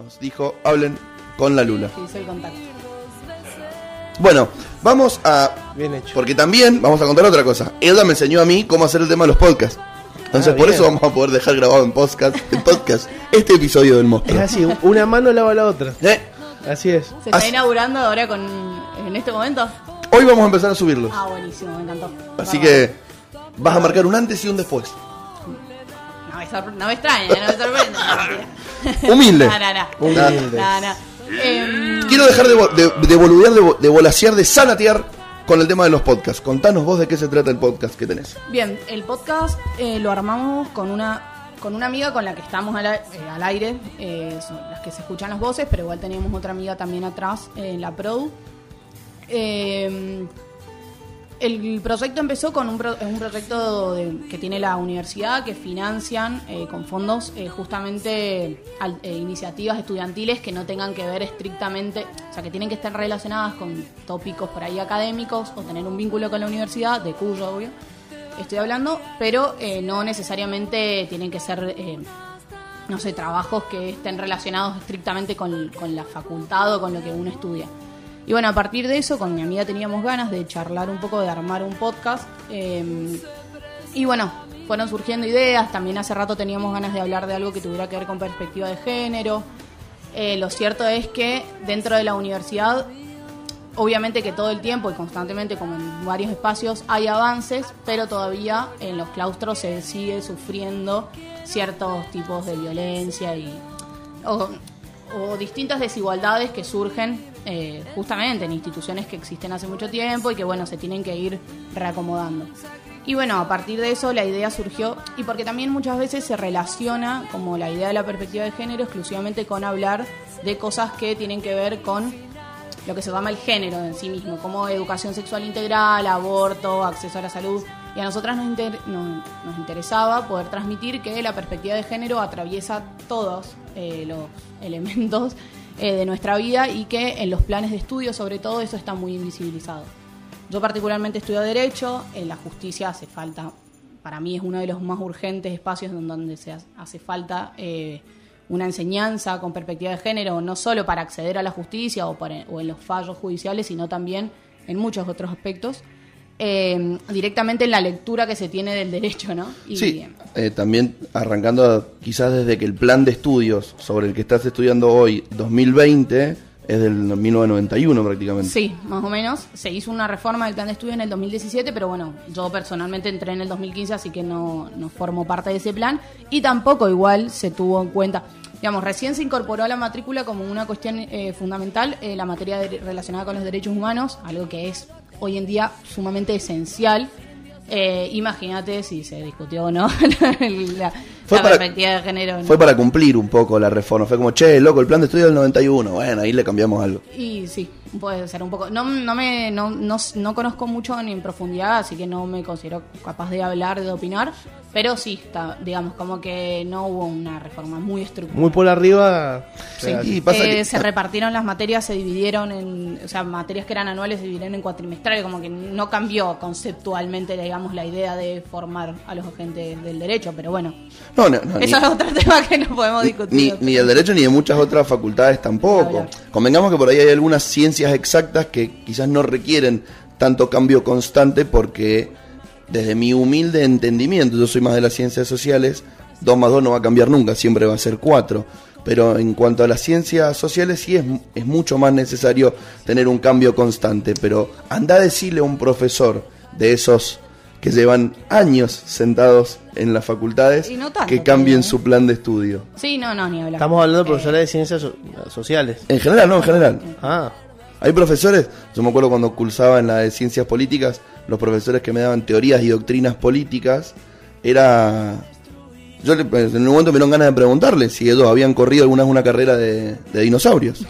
nos dijo, hablen con la Lula. Hizo el contacto. Bueno, vamos a... Bien hecho. Porque también vamos a contar otra cosa. Elda me enseñó a mí cómo hacer el tema de los podcasts. Entonces Ah, por eso vamos a poder dejar grabado en podcast, en podcast este episodio del Es monstruo. así, una mano lava la otra. Eh, Así es. ¿Se está Así- inaugurando ahora con en este momento? Hoy vamos a empezar a subirlos. Ah, buenísimo, me encantó. Así que vas a marcar un antes y un después. No me, sorpre- no me extraña, no me sorprende. mentira. Humilde. No, no, no. Humilde. No, no. Em, Quiero dejar de, de, de boludear, de, vo- de volasear, de sanatear con el tema de los podcasts. Contanos vos de qué se trata el podcast que tenés. Bien, el podcast eh, lo armamos con una con una amiga con la que estamos al, a- eh, al aire, eh, son las que se escuchan las voces, pero igual teníamos otra amiga también atrás eh, en la Pro. Eh, el proyecto empezó con un, pro- un proyecto de- que tiene la universidad que financian eh, con fondos eh, justamente al- eh, iniciativas estudiantiles que no tengan que ver estrictamente, o sea, que tienen que estar relacionadas con tópicos por ahí académicos o tener un vínculo con la universidad, de cuyo obvio estoy hablando, pero eh, no necesariamente tienen que ser, eh, no sé, trabajos que estén relacionados estrictamente con, con la facultad o con lo que uno estudia. Y bueno, a partir de eso, con mi amiga teníamos ganas de charlar un poco, de armar un podcast. eh, y bueno, fueron surgiendo ideas. También hace rato teníamos ganas de hablar de algo que tuviera que ver con perspectiva de género. Eh, lo cierto es que dentro de la universidad, obviamente que todo el tiempo y constantemente, como en varios espacios, hay avances, pero todavía en los claustros se sigue sufriendo ciertos tipos de violencia y o distintas desigualdades que surgen eh, justamente en instituciones que existen hace mucho tiempo y que bueno se tienen que ir reacomodando. Y bueno, a partir de eso la idea surgió, y porque también muchas veces se relaciona como la idea de la perspectiva de género exclusivamente con hablar de cosas que tienen que ver con lo que se llama el género en sí mismo, como educación sexual integral, aborto, acceso a la salud. Y a nosotras nos, nos interesaba poder transmitir que la perspectiva de género atraviesa todos eh, los elementos eh, de nuestra vida y que en los planes de estudio, sobre todo, eso está muy invisibilizado. Yo particularmente estudio Derecho, en la justicia hace falta, para mí es uno de los más urgentes espacios donde se ha- hace falta eh, una enseñanza con perspectiva de género, no solo para acceder a la justicia o, para- o en los fallos judiciales, sino también en muchos otros aspectos, eh, directamente en la lectura que se tiene del derecho, ¿no? Y, Sí, eh, también arrancando quizás desde que el plan de estudios sobre el que estás estudiando hoy, 2020, es del 1991 prácticamente. Sí, más o menos. Se hizo una reforma del plan de estudio en el 2017, pero bueno, yo personalmente entré en el 2015, así que no, no formo parte de ese plan. Y tampoco igual se tuvo en cuenta. Digamos, recién se incorporó a la matrícula como una cuestión eh, fundamental eh, la materia de- relacionada con los derechos humanos, algo que es hoy en día sumamente esencial. Eh, Imagínate si se discutió o no la, Fue la para- perspectiva de género. ¿no? Fue para cumplir un poco la reforma. Fue como, che, loco, el plan de estudio del 91. Bueno, ahí le cambiamos algo. Y sí, puede ser un poco. No, no me no, no, no conozco mucho ni en profundidad, así que no me considero capaz de hablar, de opinar. Pero sí, está, digamos, como que no hubo una reforma muy estructural. Muy por arriba. Sí. Pasa Eh, que- se repartieron las materias, se dividieron en, o sea, materias que eran anuales se dividieron en cuatrimestrales, como que no cambió conceptualmente, digamos, la idea de formar a los agentes del derecho, pero bueno, No, no, no, eso ni- es otro tema que no podemos discutir. ni, ni del derecho ni de muchas otras facultades tampoco. Convengamos que por ahí hay algunas ciencias exactas que quizás no requieren tanto cambio constante porque desde mi humilde entendimiento, yo soy más de las ciencias sociales, 2 más 2 no va a cambiar nunca, siempre va a ser 4. Pero en cuanto a las ciencias sociales sí es, es mucho más necesario tener un cambio constante. Pero anda a decirle a un profesor de esos que llevan años sentados en las facultades Y no tanto, que cambien ¿eh? su plan de estudio. Sí, no, no, ni hablar. Estamos hablando de profesores de ciencias so- sociales. En general, no, en general. Ah, Hay profesores, yo me acuerdo cuando cursaba en la de ciencias políticas, los profesores que me daban teorías y doctrinas políticas, era... Yo le- pues, en un momento me dieron ganas de preguntarle si ellos habían corrido alguna una carrera de, de dinosaurios.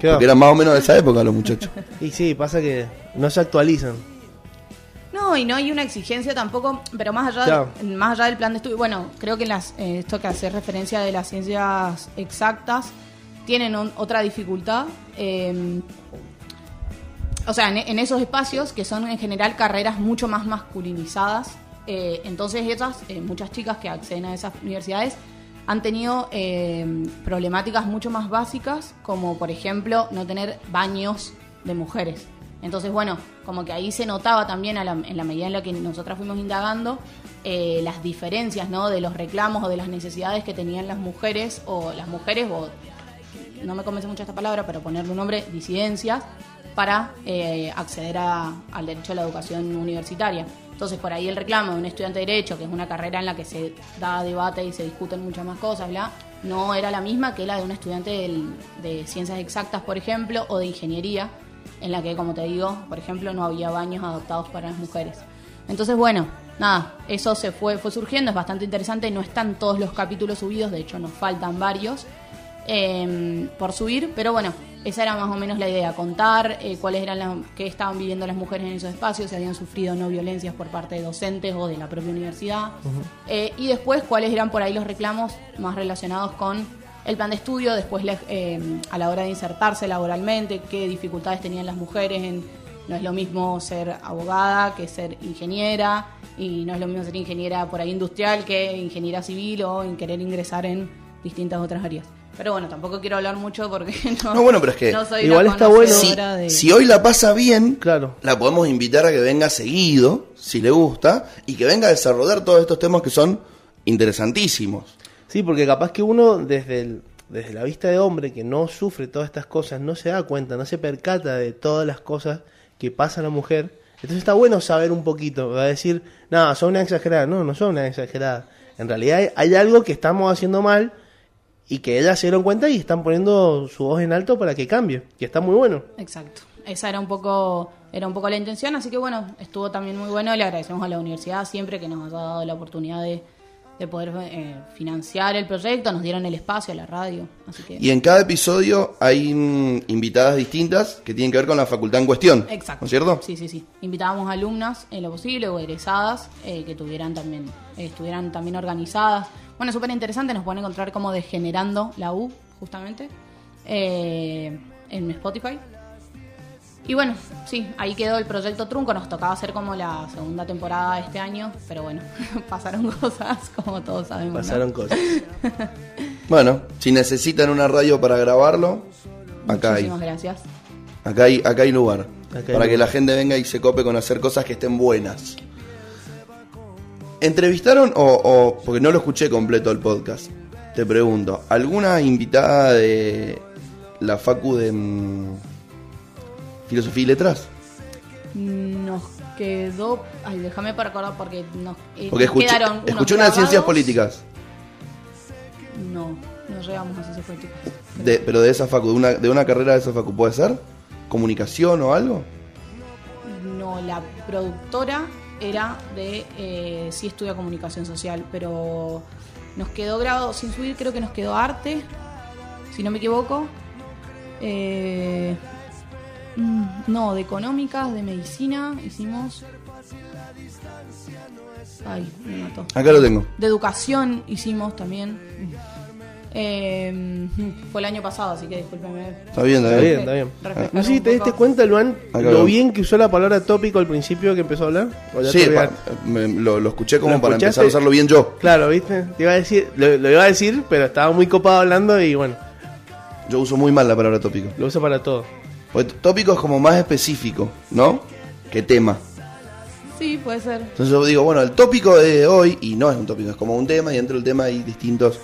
¿qué va? Porque eran más o menos de esa época los muchachos. Y sí, pasa que no se actualizan. No, y no hay una exigencia tampoco, pero más allá, Claro. más allá del plan de estudio, bueno, creo que las, eh, esto que hace referencia de las ciencias exactas tienen otra dificultad. eh, o sea, en, esos espacios que son en general carreras mucho más masculinizadas, eh, entonces ellas, eh, muchas chicas que acceden a esas universidades, han tenido eh, problemáticas mucho más básicas, como por ejemplo no tener baños de mujeres. Entonces, bueno, como que ahí se notaba también a la- en la medida en la que nosotras fuimos indagando eh, las diferencias, ¿no? De los reclamos o de las necesidades que tenían las mujeres o las mujeres o no me convence mucho esta palabra, pero ponerle un nombre, disidencias, para eh, acceder a- al derecho a la educación universitaria. Entonces, por ahí el reclamo de un estudiante de Derecho, que es una carrera en la que se da debate y se discuten muchas más cosas, no era la misma que la de un estudiante de Ciencias Exactas, por ejemplo, o de Ingeniería, en la que, como te digo, por ejemplo, no había baños adaptados para las mujeres. Entonces, bueno, nada, eso se fue, fue surgiendo, es bastante interesante, no están todos los capítulos subidos, de hecho nos faltan varios eh, por subir, pero bueno, esa era más o menos la idea, contar eh, cuáles eran las qué estaban viviendo las mujeres en esos espacios, si habían sufrido no violencias por parte de docentes o de la propia universidad, Eh, y después cuáles eran por ahí los reclamos más relacionados con el plan de estudio, después eh, a la hora de insertarse laboralmente, qué dificultades tenían las mujeres en no es lo mismo ser abogada que ser ingeniera y no es lo mismo ser ingeniera por ahí industrial que ingeniera civil o en querer ingresar en distintas otras áreas. Pero bueno, tampoco quiero hablar mucho porque no, No, bueno, pero es que no soy igual está bueno. Si, de... si hoy la pasa bien, Claro. la podemos invitar a que venga seguido, si le gusta, y que venga a desarrollar todos estos temas que son interesantísimos. Sí, porque capaz que uno desde, el- desde la vista de hombre que no sufre todas estas cosas, no se da cuenta, no se percata de todas las cosas que pasa a la mujer. Entonces está bueno saber un poquito, va a decir, no, son una exagerada, no, no son una exagerada. En realidad hay, hay algo que estamos haciendo mal y que ellas se dieron cuenta y están poniendo su voz en alto para que cambie, que está muy bueno. Exacto. Esa era un poco era un poco la intención, así que bueno, estuvo también muy bueno. Le agradecemos a la universidad siempre que nos haya dado la oportunidad de, de poder eh, financiar el proyecto, nos dieron el espacio a la radio, así que Y en cada episodio hay mm, invitadas distintas que tienen que ver con la facultad en cuestión. Exacto. ¿No es cierto? Sí, sí, sí. Invitábamos alumnas en lo posible o egresadas eh, que tuvieran también, eh, estuvieran también organizadas. Bueno, súper interesante, nos pueden encontrar como Degenerando la U, justamente, eh, en Spotify. Y bueno, sí, ahí quedó el proyecto Trunco, nos tocaba hacer como la segunda temporada de este año, pero bueno, pasaron cosas, como todos sabemos. ¿no? Pasaron cosas. Bueno, si necesitan una radio para grabarlo, acá hay. Muchísimas gracias. Acá hay, acá hay lugar. Acá hay para que la gente venga y se cope con hacer cosas que estén buenas. ¿Entrevistaron o, o- porque no lo escuché completo el podcast? Te pregunto, ¿alguna invitada de la Facu de mm, Filosofía y Letras? Nos quedó, ay, déjame para acordar porque nos, eh, Porque nos escuché, quedaron unos escuché una de ciencias políticas, No, no llegamos a ciencias políticas. de- pero de esa Facu, de una, de una carrera de esa Facu, ¿puede ser? ¿Comunicación o algo? No, la productora era de eh, sí estudia comunicación social, pero nos quedó grabado sin subir, creo que nos quedó arte, si no me equivoco. Eh, mm, no, de económicas, de medicina, hicimos. Ay, me mató. Acá lo tengo. De educación hicimos también. Eh, fue el año pasado, así que discúlpeme. Está bien, está Está bien. está bien. No sé si te diste cuenta, Luan, Acá lo veo. bien que usó la palabra tópico al principio que empezó a hablar. ¿O ya Sí, te pa- olvidaste? me- lo, lo escuché como ¿Lo para empezar a usarlo bien yo. Claro, ¿viste? Te iba a decir, lo, lo iba a decir, pero estaba muy copado hablando y bueno, Yo uso muy mal la palabra tópico. lo uso para todo. Porque tópico es como más específico, ¿no? Que tema. Sí, puede ser. Entonces yo digo, bueno, el tópico de hoy, y no es un tópico, es como un tema, y dentro del tema hay distintos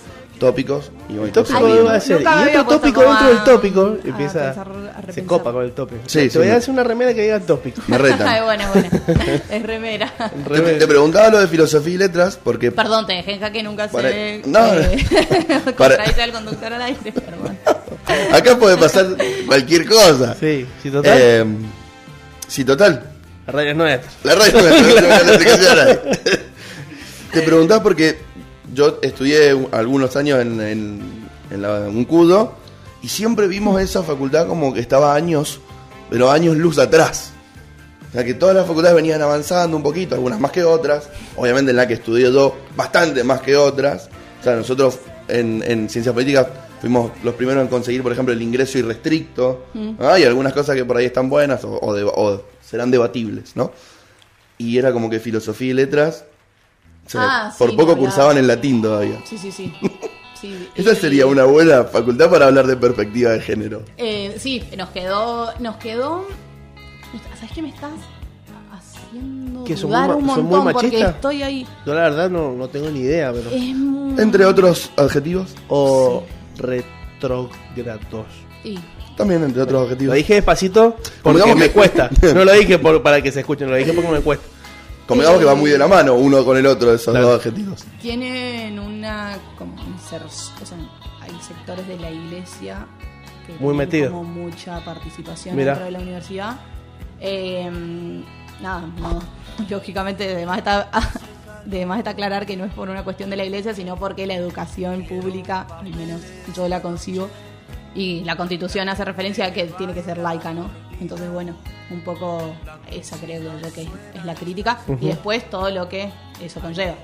tópicos. Y bueno, tópico va a ser. nunca Y otro tópico dentro a- del tópico a empieza. a se copa con el tópico. Sí, te sí, voy a hacer una remera que diga tópico. Me retan. Ay, bueno, bueno. Es remera. Te, te preguntaba lo de filosofía y letras porque Perdón, te dejé en jaque, nunca Para- se no, eh, para- al conductor al aire, perdón. acá puede pasar cualquier cosa. Sí, sí, total. Eh, sí, total. La radio es nuestra. La radio no es- no es la a nadie. Te preguntaba porque yo estudié un- algunos años en, en, en la- un CUDO y siempre vimos esa facultad como que estaba años, pero años luz atrás. O sea que todas las facultades venían avanzando un poquito, algunas más que otras. Obviamente en la que estudié yo, bastante más que otras. O sea, nosotros en, en ciencias políticas fuimos los primeros en conseguir, por ejemplo, el ingreso irrestricto. ¿ah? Y algunas cosas que por ahí están buenas o, o de- o serán debatibles, ¿no? Y era como que filosofía y letras. O sea, Ah, por sí, poco cursaban en latín todavía. Sí, sí, sí. sí. Esa Y- sería una buena facultad para hablar de perspectiva de género. Eh, sí, nos quedó, nos quedó. ¿Sabes qué me estás haciendo Que son dudar muy un ma- son montón? muy porque estoy ahí. Yo la verdad no, no tengo ni idea, pero... Es muy- Entre otros adjetivos. O retrógrados. Sí. También entre otros Lo adjetivos. dije despacito porque me cuesta. No lo dije por- para que se escuchen, lo dije porque me cuesta. Convengamos que va muy de la mano uno con el otro esos Claro. dos adjetivos. Tienen una como o sea, hay sectores de la iglesia que Muy tienen metido. como mucha participación Mirá. dentro de la universidad. Eh, nada, no, lógicamente además está además está aclarar que no es por una cuestión de la iglesia, sino porque la educación pública, al menos yo la consigo, y la constitución hace referencia a que tiene que ser laica, ¿no? Entonces, bueno, un poco esa creo yo que es, la crítica, y después todo lo que eso conlleva.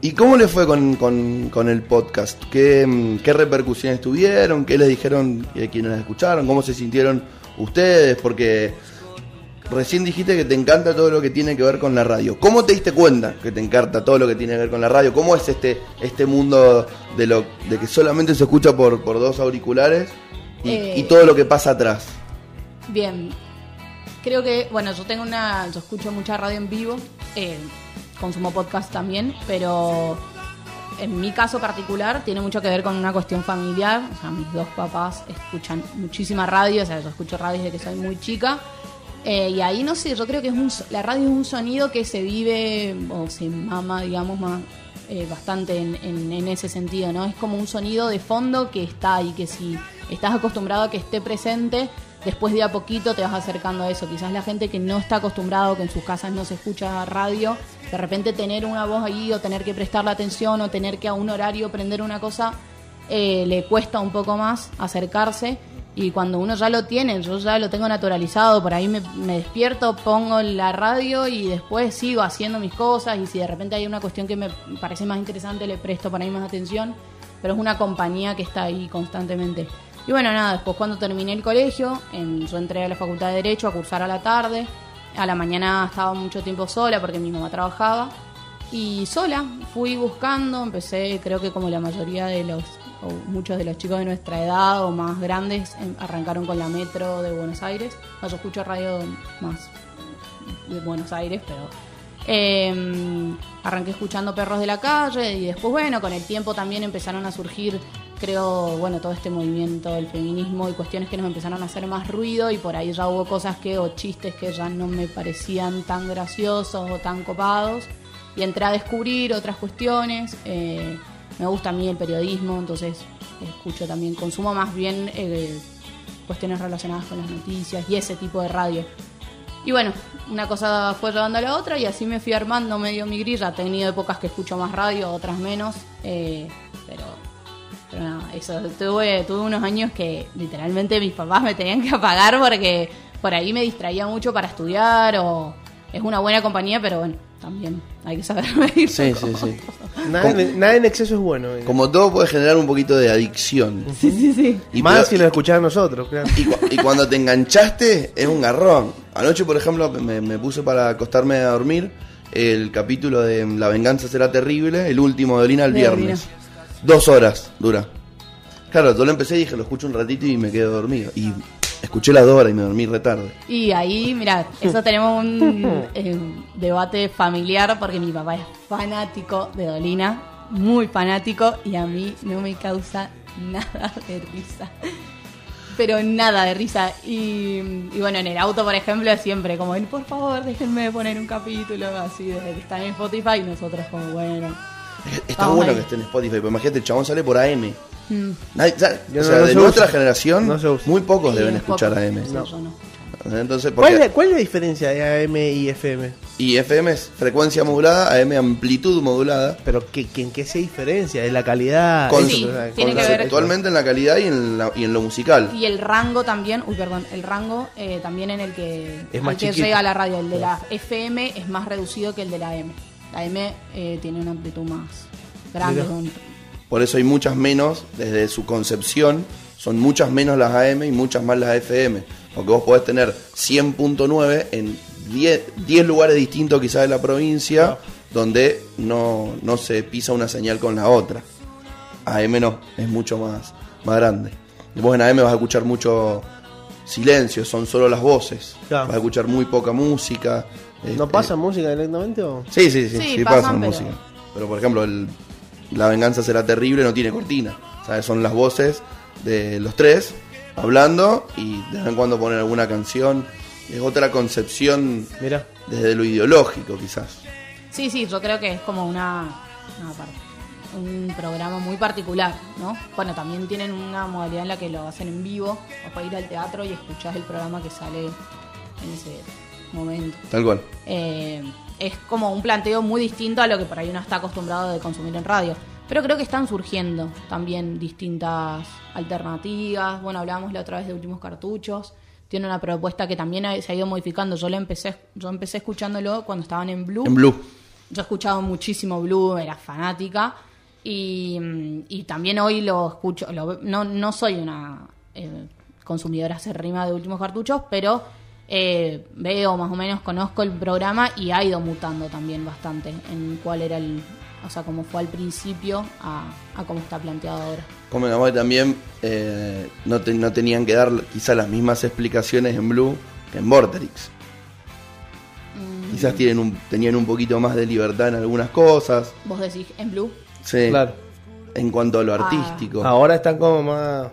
¿Y cómo le fue con, con- con el podcast? ¿Qué, mm, qué repercusiones tuvieron? ¿Qué les dijeron eh, quienes las escucharon? ¿Cómo se sintieron ustedes? Porque recién dijiste que te encanta todo lo que tiene que ver con la radio. ¿Cómo te diste cuenta que te encanta todo lo que tiene que ver con la radio? ¿Cómo es este, este mundo de, lo, de que solamente se escucha por, por dos auriculares y, Eh. y todo lo que pasa atrás? Bien, creo que, bueno, yo tengo una, yo escucho mucha radio en vivo, eh, consumo podcast también, pero en mi caso particular tiene mucho que ver con una cuestión familiar, o sea, mis dos papás escuchan muchísima radio, o sea, yo escucho radio desde que soy muy chica, eh, y ahí no sé, yo creo que es un, la radio es un sonido que se vive o se mama, digamos, más eh, bastante en, en- en ese sentido, ¿no? Es como un sonido de fondo que está ahí, que si estás acostumbrado a que esté presente, después de a poquito te vas acercando a eso. Quizás la gente que no está acostumbrado, que en sus casas no se escucha radio, de repente tener una voz ahí o tener que prestarle atención o tener que a un horario prender una cosa, eh, le cuesta un poco más acercarse. Y cuando uno ya lo tiene, yo ya lo tengo naturalizado, por ahí me, despierto, pongo la radio y después sigo haciendo mis cosas y si de repente hay una cuestión que me parece más interesante, le presto por ahí más atención, pero es una compañía que está ahí constantemente. Y bueno, nada, después cuando terminé el colegio, en- yo entré a la Facultad de Derecho a cursar a la tarde, a la mañana estaba mucho tiempo sola porque mi mamá trabajaba y sola fui buscando, empecé creo que como la mayoría de los, o muchos de los chicos de nuestra edad o más grandes, em, arrancaron con la metro de Buenos Aires. No, yo escucho radio más de Buenos Aires, pero eh, arranqué escuchando Perros de la Calle y después, bueno, con el tiempo también empezaron a surgir, creo, bueno, todo este movimiento del feminismo y cuestiones que nos empezaron a hacer más ruido y por ahí ya hubo cosas que, o chistes que ya no me parecían tan graciosos o tan copados y entré a descubrir otras cuestiones. eh, me gusta a mí el periodismo, entonces escucho también, consumo más bien eh, cuestiones relacionadas con las noticias y ese tipo de radio. Y bueno, una cosa fue llevando a la otra y así me fui armando medio mi grilla. He tenido épocas que escucho más radio, otras menos. eh, pero, pero nada, eso. Tuve, tuve unos años que literalmente mis papás me tenían que apagar porque por ahí me distraía mucho para estudiar o es una buena compañía, pero bueno, también hay que saber medir. Sí, sí, sí. Nada, en, nada en exceso es bueno. eh. Como todo puede generar un poquito de adicción. Sí, sí, sí. Y Más pero- si lo escuchás a nosotros, claro. Y, cu- y cuando te enganchaste, es un garrón. Anoche, por ejemplo, me, me puse para acostarme a dormir el capítulo de La venganza será terrible, el último de Olina el De viernes. Dos horas dura. Claro, yo lo empecé y dije, lo escucho un ratito y me quedo dormido. Y escuché las dos horas y me dormí retarde. Y ahí, mira, eso tenemos un eh, debate familiar porque mi papá es fanático de Dolina, muy fanático, y a mí no me causa nada de risa. Pero nada de risa. Y, y bueno, en el auto, por ejemplo, siempre como, por favor, déjenme poner un capítulo así desde que está en Spotify. Y nosotros como, bueno. Está Vamos bueno ahí. que esté en Spotify, pero imagínate, el chabón sale por AM. Mm, Nadie-. Yo o sea, no de nuestra usa. generación, muy pocos y deben es escuchar poco. AM. Sí, No. yo no. Entonces, ¿Cuál, es la, cuál es la diferencia de AM y FM? y FM es frecuencia modulada, AM amplitud modulada. Pero ¿qué, qué- ¿en qué se diferencia? ¿En la calidad? Con- Sí, sea, tiene con- que ver- Actualmente en la calidad y en, la- y en lo musical. Y el rango también, uy, perdón, el rango eh, también en el que, Es más que llega la radio. El de la FM es más reducido que el de la AM. La AM eh, tiene una amplitud más grande. Por eso hay muchas menos, desde su concepción, son muchas menos las AM y muchas más las FM. Porque vos podés tener 100.9 en 10, 10 lugares distintos quizás de la provincia, donde no, no se pisa una señal con la otra. AM no, es mucho más, más grande. Vos en AM vas a escuchar mucho silencio, son solo las voces. Claro. Vas a escuchar muy poca música. ¿No este, pasa música directamente o...? Sí, sí, sí, Sí, sí, pasan, pero- música. Pero por ejemplo, el, La venganza será terrible no tiene cortina. ¿sabes? Son las voces de los tres hablando y de vez en cuando poner alguna canción. Es otra concepción Mira, desde lo ideológico, quizás. Sí, sí, yo creo que es como una, un programa muy particular, ¿no? Bueno, también tienen una modalidad en la que lo hacen en vivo, o para ir al teatro y escuchás el programa que sale en ese momento. Tal cual. Eh, es como un planteo muy distinto a lo que por ahí uno está acostumbrado de consumir en radio. Pero creo que están surgiendo también distintas alternativas. Bueno, hablábamos la otra vez de últimos cartuchos. Tiene una propuesta que también se ha ido modificando. Yo lo empecé, yo empecé escuchándolo cuando estaban en Blue. En Blue. Yo he escuchado muchísimo Blue, era fanática. Y, mm, y también hoy lo escucho. lo- no, no soy una eh, consumidora acérrima de últimos cartuchos, pero eh, veo más o menos, conozco el programa y ha ido mutando también bastante en cuál era el. O sea, cómo fue al principio a, a cómo está planteado ahora. Convengamos que también eh, no, te- no tenían que dar quizás las mismas explicaciones en Blue que en Vorterix. Quizás tienen un, tenían un poquito más de libertad en algunas cosas. Vos decís, en Blue, Sí. claro. En cuanto a lo Ah. artístico. Ahora están como más...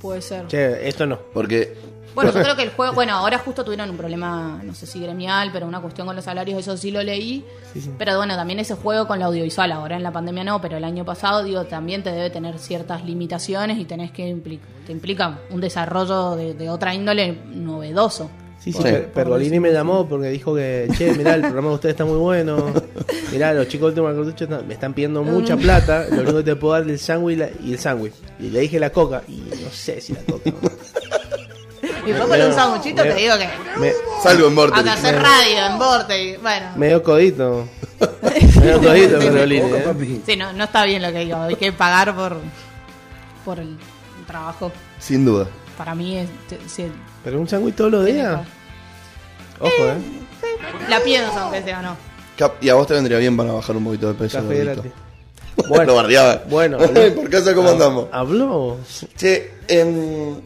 puede ser. Che, esto no. Porque Bueno, yo creo que el juego, bueno, ahora justo tuvieron un problema, no sé si gremial, pero una cuestión con los salarios, eso sí lo leí. Sí, sí. Pero bueno, también ese juego con la audiovisual, ahora en la pandemia no, pero el año pasado, digo, también te debe tener ciertas limitaciones y tenés que impli- te implica un desarrollo de, de otra índole novedoso. Sí, sí, Sí. Per- Pergolini me llamó porque dijo que, che, mirá, el programa de ustedes está muy bueno. Mirá, los chicos de Último Cartucho están- me están pidiendo mucha plata. Lo único que te puedo dar es el sándwich y el sándwich. Y le dije la coca. Y no sé si la coca. Y después con un sanguchito te digo que Me, salgo en a Vorterix. hacer radio en Vorte, y bueno. medio codito. Medio codito, Pergolini. ¿eh? Sí, no, no está bien lo que digo, hay que pagar por, por el trabajo. Sin duda. Para mí es... se- Pero un sándwich todos los días. Ojo, eh. la pienso, aunque sea no. Cap- Y a vos te vendría bien para bajar un poquito de peso. Café. Bueno, bardeaba. Bueno, ¿por casa cómo andamos? Habló. Che, em,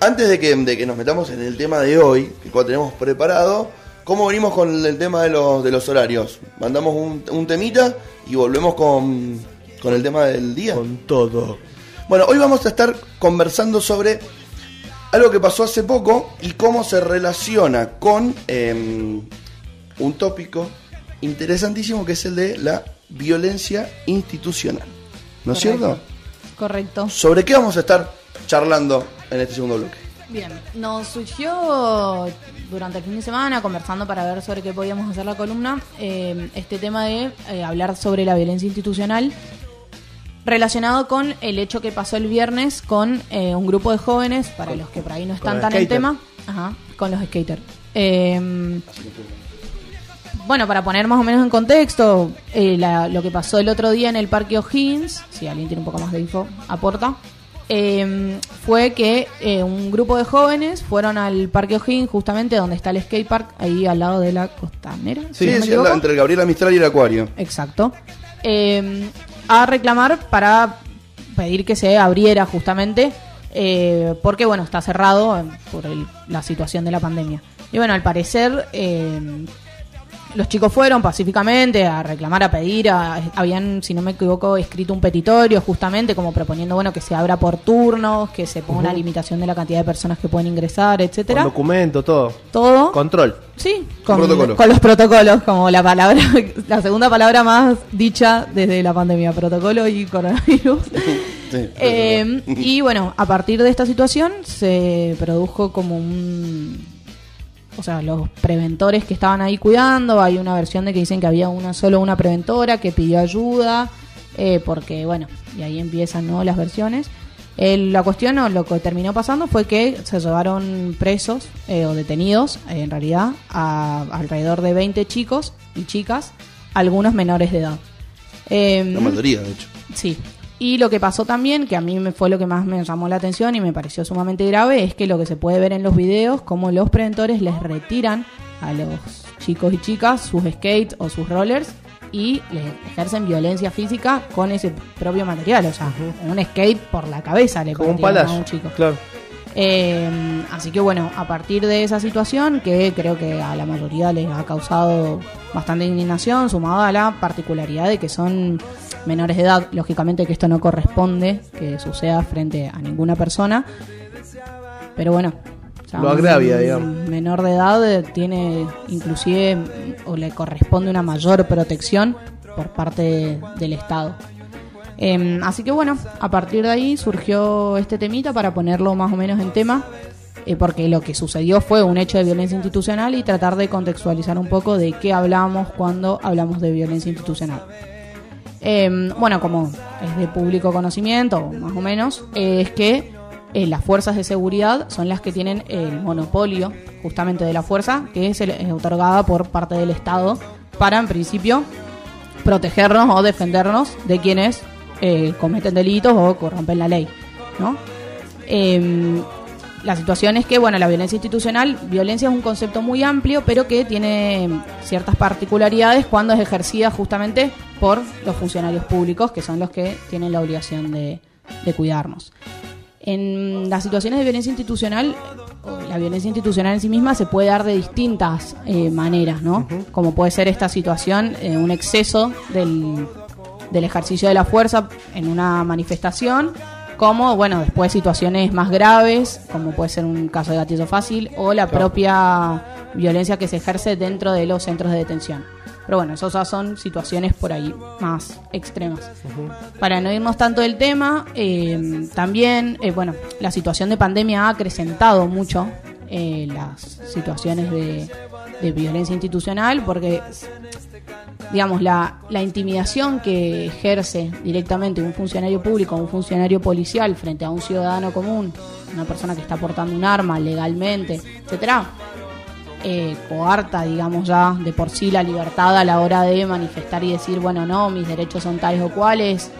antes de que, de que nos metamos en el tema de hoy, que cual tenemos preparado, ¿cómo venimos con el tema de los, de los horarios? Mandamos un, un temita y volvemos con, con el tema del día. Con todo. Bueno, hoy vamos a estar conversando sobre algo que pasó hace poco y cómo se relaciona con em, un tópico interesantísimo que es el de la violencia institucional. ¿No es cierto? Correcto. ¿Sobre qué vamos a estar charlando en este segundo bloque? Bien, nos surgió durante el fin de semana, conversando para ver sobre qué podíamos hacer la columna, eh, este tema de eh, hablar sobre la violencia institucional relacionado con el hecho que pasó el viernes con eh, un grupo de jóvenes, para los que por ahí no están tan en tema, ajá, con los skaters. Eh, bueno, para poner más o menos en contexto, eh, la- lo que pasó el otro día en el Parque O'Higgins, si alguien tiene un poco más de info, aporta, eh, fue que eh, un grupo de jóvenes fueron al Parque O'Higgins, justamente donde está el skate park, ahí al lado de la costanera. si Sí, no me sí, equivoco. la- entre el Gabriela Mistral y el Acuario. Exacto. Eh, a reclamar para pedir que se abriera justamente, eh, porque bueno, está cerrado eh, por el- la situación de la pandemia. Y bueno, al parecer eh, los chicos fueron pacíficamente a reclamar, a pedir, a- habían, si no me equivoco, escrito un petitorio justamente como proponiendo, bueno, que se abra por turnos, que se ponga una limitación de la cantidad de personas que pueden ingresar, Con etcétera. documento, todo. Todo. Control. Sí, con, protocolo. con los protocolos, como la palabra, la segunda palabra más dicha desde la pandemia, protocolo y coronavirus. Sí, Eh, y bueno, a partir de esta situación se produjo como un... O sea, los preventores que estaban ahí cuidando, hay una versión de que dicen que había una solo una preventora que pidió ayuda, eh, porque bueno, y ahí empiezan ¿no? las versiones. El- la cuestión o lo que terminó pasando fue que se llevaron presos eh, o detenidos, eh, en realidad, a alrededor de 20 chicos y chicas, algunos menores de edad. Em, La mayoría, de hecho. Sí. Y lo que pasó también, que a mí me fue lo que más me llamó la atención y me pareció sumamente grave, es que lo que se puede ver en los videos, como los preventores les retiran a los chicos y chicas sus skates o sus rollers y les ejercen violencia física con ese propio material, o sea, un skate por la cabeza le Como un a un chico. Claro. Eh, así que bueno, a partir de esa situación, que creo que a la mayoría les ha causado bastante indignación, sumado a la particularidad de que son menores de edad, lógicamente que esto no corresponde que suceda frente a ninguna persona, pero bueno. Lo agravia, digamos. menor de edad eh, tiene inclusive o le corresponde una mayor protección por parte del Estado. Em, así que bueno, a partir de ahí surgió este temita para ponerlo más o menos en tema, eh, porque lo que sucedió fue un hecho de violencia institucional y tratar de contextualizar un poco de qué hablamos cuando hablamos de violencia institucional. Em, bueno, como es de público conocimiento, más o menos, eh, es que eh, las fuerzas de seguridad son las que tienen el monopolio justamente de la fuerza que es, es otorgada por parte del Estado para, en principio, protegernos o defendernos de quienes eh, cometen delitos o corrompen la ley, ¿no? La situación es que, bueno, la violencia institucional, violencia es un concepto muy amplio, pero que tiene ciertas particularidades cuando es ejercida justamente por los funcionarios públicos, que son los que tienen la obligación de, de cuidarnos. En las situaciones de violencia institucional, la violencia institucional en sí misma se puede dar de distintas eh, maneras, ¿no? Como puede ser esta situación, eh, un exceso del, del ejercicio de la fuerza en una manifestación, como, bueno, después situaciones más graves, como puede ser un caso de gatillo fácil, o la propia violencia que se ejerce dentro de los centros de detención. Pero bueno, esas son situaciones por ahí más extremas. Para no irnos tanto del tema, eh, también, eh, bueno, la situación de pandemia ha acrecentado mucho eh, las situaciones de, de violencia institucional, porque digamos, la, la intimidación que ejerce directamente un funcionario público o un funcionario policial frente a un ciudadano común, una persona que está portando un arma legalmente, etcétera, eh, coarta, digamos, ya de por sí la libertad a la hora de manifestar y decir, bueno, no, mis derechos son tales o cuales.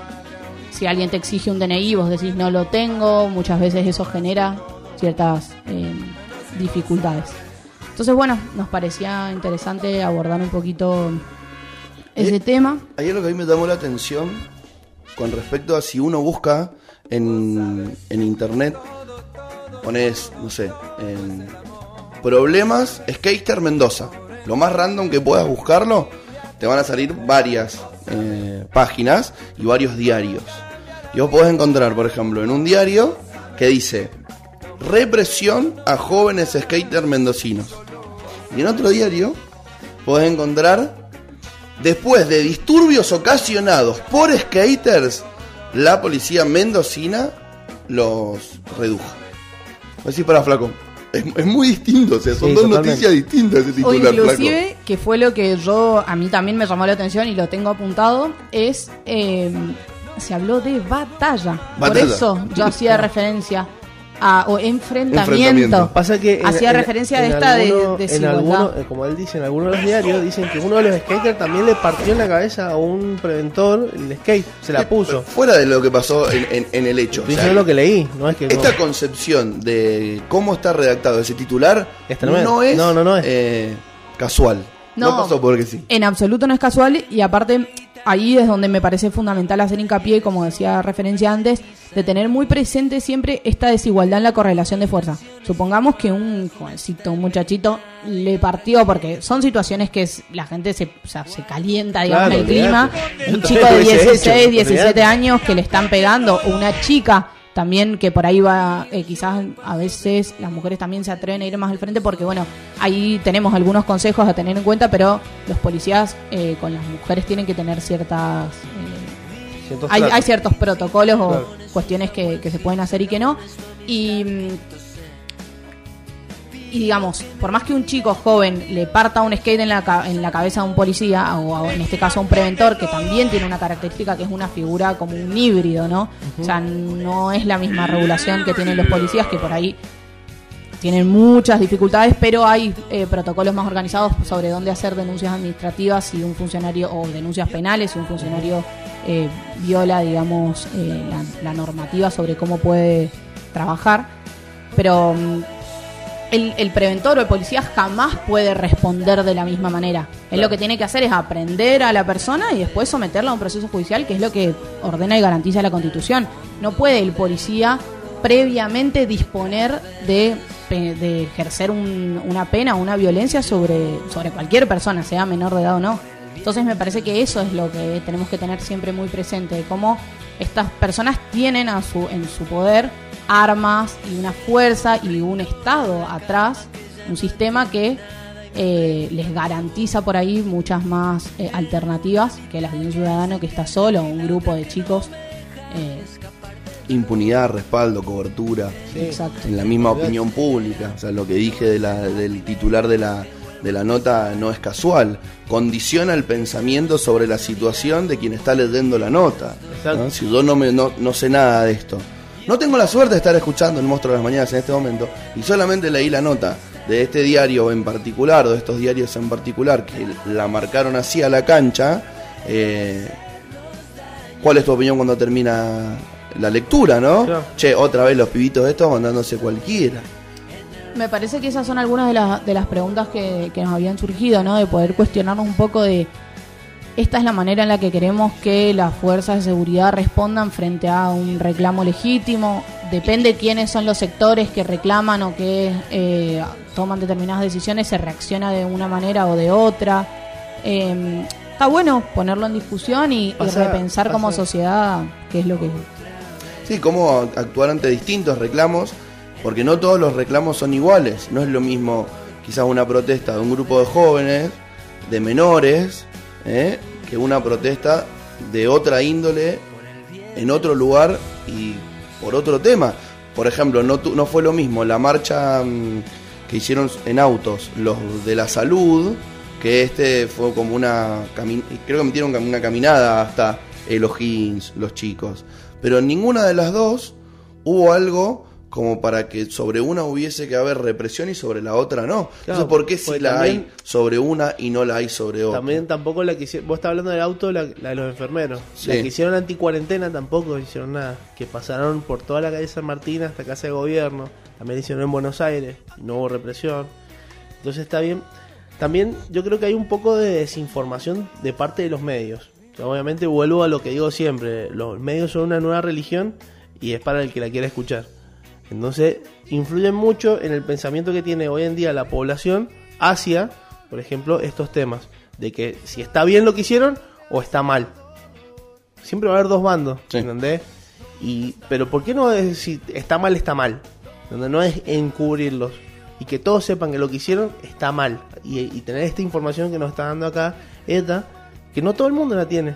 Si alguien te exige un DNI, vos decís no lo tengo, muchas veces eso genera ciertas eh, dificultades. Entonces, bueno, nos parecía interesante abordar un poquito ese Eh, tema. Ayer lo que a mí me llamó la atención con respecto a si uno busca en, en internet, pones, no sé, en problemas Skater Mendoza. Lo más random que puedas buscarlo, te van a salir varias eh, páginas y varios diarios. Y vos podés encontrar, por ejemplo, en un diario que dice represión a jóvenes skater mendocinos. Y en otro diario podés encontrar Después de disturbios ocasionados por skaters, la policía mendocina los redujo. Así para flaco. Es, es muy distinto, o sea, son Sí, dos totalmente. noticias distintas ese O titular, inclusive, que fue lo que yo, a mí también me llamó la atención y lo tengo apuntado, es, eh, se habló de batalla. Por eso yo hacía referencia a o enfrentamiento. Enfrentamiento. Pasa que en- Hacía en- referencia a en esta de alguno- en alguno- eh, como él dice, en algunos de los diarios dicen que uno de los skaters también le partió en la cabeza a un preventor el skate, se la puso. Fuera de lo que pasó en, en- en el hecho. O sea, lo que leí, no es que no- esta concepción de cómo está redactado ese titular Es tremendo. no es, No, no, no es. eh, casual. No, No. pasó porque sí. En absoluto no es casual y aparte ahí es donde me parece fundamental hacer hincapié, como decía referencia antes, de tener muy presente siempre esta desigualdad en la correlación de fuerza. Supongamos que un jovencito, un muchachito le partió, porque son situaciones que es- la gente se, o sea, se calienta, digamos, Claro, en el clima. Un chico de también lo hubiese 16, hecho, 17 olvidate. años que le están pegando, o una chica también que por ahí va, eh, quizás a veces las mujeres también se atreven a ir más al frente porque bueno, ahí tenemos algunos consejos a tener en cuenta, pero los policías eh, con las mujeres tienen que tener ciertas... eh, Ciertos hay, tratos. hay ciertos protocolos o cuestiones que, que se pueden hacer y que no. Y, mm, y digamos, por más que un chico joven le parta un skate en la, en la cabeza a un policía, o en este caso a un preventor, que también tiene una característica que es una figura como un híbrido, ¿no? O sea, no es la misma regulación que tienen los policías, que por ahí tienen muchas dificultades, pero hay eh, protocolos más organizados sobre dónde hacer denuncias administrativas si un funcionario, o denuncias penales, si un funcionario eh, viola, digamos, eh, la, la normativa sobre cómo puede trabajar. Pero mm, el, el preventor o el policía jamás puede responder de la misma manera. Él lo que tiene que hacer es aprender a la persona y después someterla a un proceso judicial, que es lo que ordena y garantiza la Constitución. No puede el policía previamente disponer de, ejercer un- una pena o una violencia sobre, sobre cualquier persona, sea menor de edad o no. Entonces me parece que eso es lo que tenemos que tener siempre muy presente, cómo estas personas tienen a su, en su poder armas y una fuerza y un Estado atrás, un sistema que eh, les garantiza por ahí muchas más eh, alternativas que las de un ciudadano que está solo o un grupo de chicos. eh, Impunidad, respaldo, cobertura. En la misma opinión pública. O sea, lo que dije de la- del titular de la, de la nota no es casual. Condiciona el pensamiento sobre la situación de quien está leyendo la nota. Exacto. ¿no? Si yo no, me, no, no sé nada de esto. No tengo la suerte de estar escuchando el monstruo de las mañanas en este momento y solamente leí la nota de este diario en particular o de estos diarios en particular que la marcaron así a la cancha. eh, ¿Cuál es tu opinión cuando termina la lectura, no? Claro. Che, otra vez los pibitos estos mandándose cualquiera. Me parece que esas son algunas de, las de las preguntas que, que nos habían surgido, ¿no? De poder cuestionarnos un poco de esta es la manera en la que queremos que las fuerzas de seguridad respondan frente a un reclamo legítimo. Depende quiénes son los sectores que reclaman o que eh, toman determinadas decisiones, se reacciona de una manera o de otra. Eh, está bueno ponerlo en discusión y, y Pasa- repensar como sociedad qué es lo que Sí, cómo actuar ante distintos reclamos, porque no todos los reclamos son iguales. No es lo mismo quizás una protesta de un grupo de jóvenes, de menores, ¿eh? que una protesta de otra índole en otro lugar y por otro tema. Por ejemplo, no, fue lo mismo la marcha mm, que hicieron en autos los de la salud, que este fue como una... Creo que metieron una caminada hasta el los chicos. Pero en ninguna de las dos hubo algo como para que sobre una hubiese que haber represión y sobre la otra no. Claro, Entonces, ¿por qué si la también- hay sobre una y no la hay sobre otra? También tampoco la que hicieron. Vos estás hablando del auto, la, la de los enfermeros. Sí. La que hicieron anticuarentena tampoco hicieron nada. Que pasaron por toda la calle San Martín hasta Casa de Gobierno. También hicieron en Buenos Aires. No hubo represión. Entonces está bien. También yo creo que hay un poco de desinformación de parte de los medios. O sea, obviamente vuelvo a lo que digo siempre. Los medios son una nueva religión y es para el que la quiera escuchar. Entonces, influyen mucho en el pensamiento que tiene hoy en día la población hacia, por ejemplo, estos temas. De que si está bien lo que hicieron o está mal. Siempre va a haber dos bandos, Sí. ¿entendés? Y, pero ¿por qué no es si está mal, está mal? Donde no es encubrirlos. Y que todos sepan que lo que hicieron está mal. Y, y tener esta información que nos está dando acá, ETA, que no todo el mundo la tiene.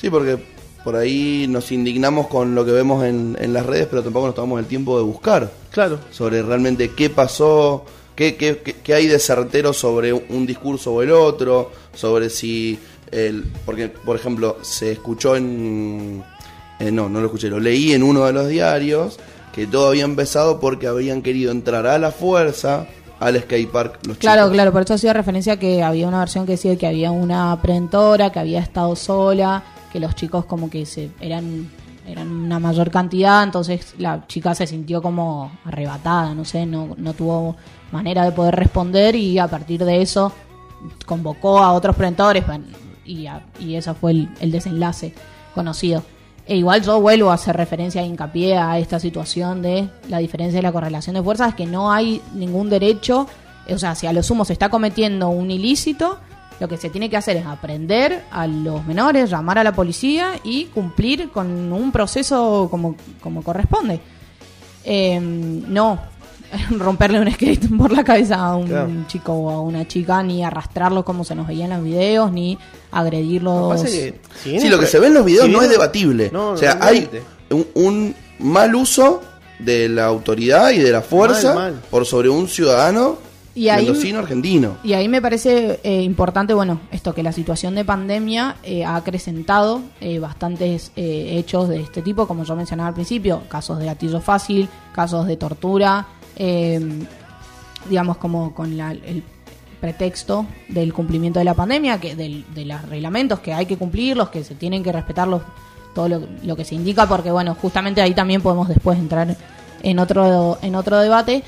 Sí, porque por ahí nos indignamos con lo que vemos en, en las redes, pero tampoco nos tomamos el tiempo de buscar Claro, sobre realmente qué pasó, qué, qué, qué- qué hay de certero sobre un discurso o el otro, sobre si... El, porque, por ejemplo, se escuchó en... eh, no, no lo escuché, lo leí en uno de los diarios, que todo había empezado porque habían querido entrar a la fuerza al skate park los Claro, chicos. claro, por eso hacía referencia a que había una versión que decía que había una preventora, que había estado sola, que los chicos como que se eran eran una mayor cantidad, entonces la chica se sintió como arrebatada, no sé, no, no tuvo manera de poder responder y a partir de eso convocó a otros preventores y, y eso fue el, el desenlace conocido. E igual yo vuelvo a hacer referencia e hincapié a esta situación de la diferencia de la correlación de fuerzas, que no hay ningún derecho, o sea, si a lo sumo se está cometiendo un ilícito, lo que se tiene que hacer es aprender a los menores, llamar a la policía y cumplir con un proceso como, como corresponde. Eh, no romperle un skate por la cabeza a un Claro. chico o a una chica, ni arrastrarlos como se nos veía en los videos, ni Lo agredirlos. que pasa es que, si bien Sí, lo que se ve en los videos si no es debatible. No, o sea, hay un, un mal uso de la autoridad y de la fuerza Mal, mal. por sobre un ciudadano Y ahí- mendocino argentino. Y ahí me parece eh, importante, bueno, esto que la situación de pandemia eh, ha acrecentado eh, bastantes hechos de este tipo, como yo mencionaba al principio, casos de gatillo fácil, casos de tortura, eh, digamos como con la- el pretexto del cumplimiento de la pandemia, que del, de los reglamentos que hay que cumplirlos, que se tienen que respetarlos, todo lo, lo que se indica, porque bueno, justamente ahí también podemos después entrar en otro en otro debate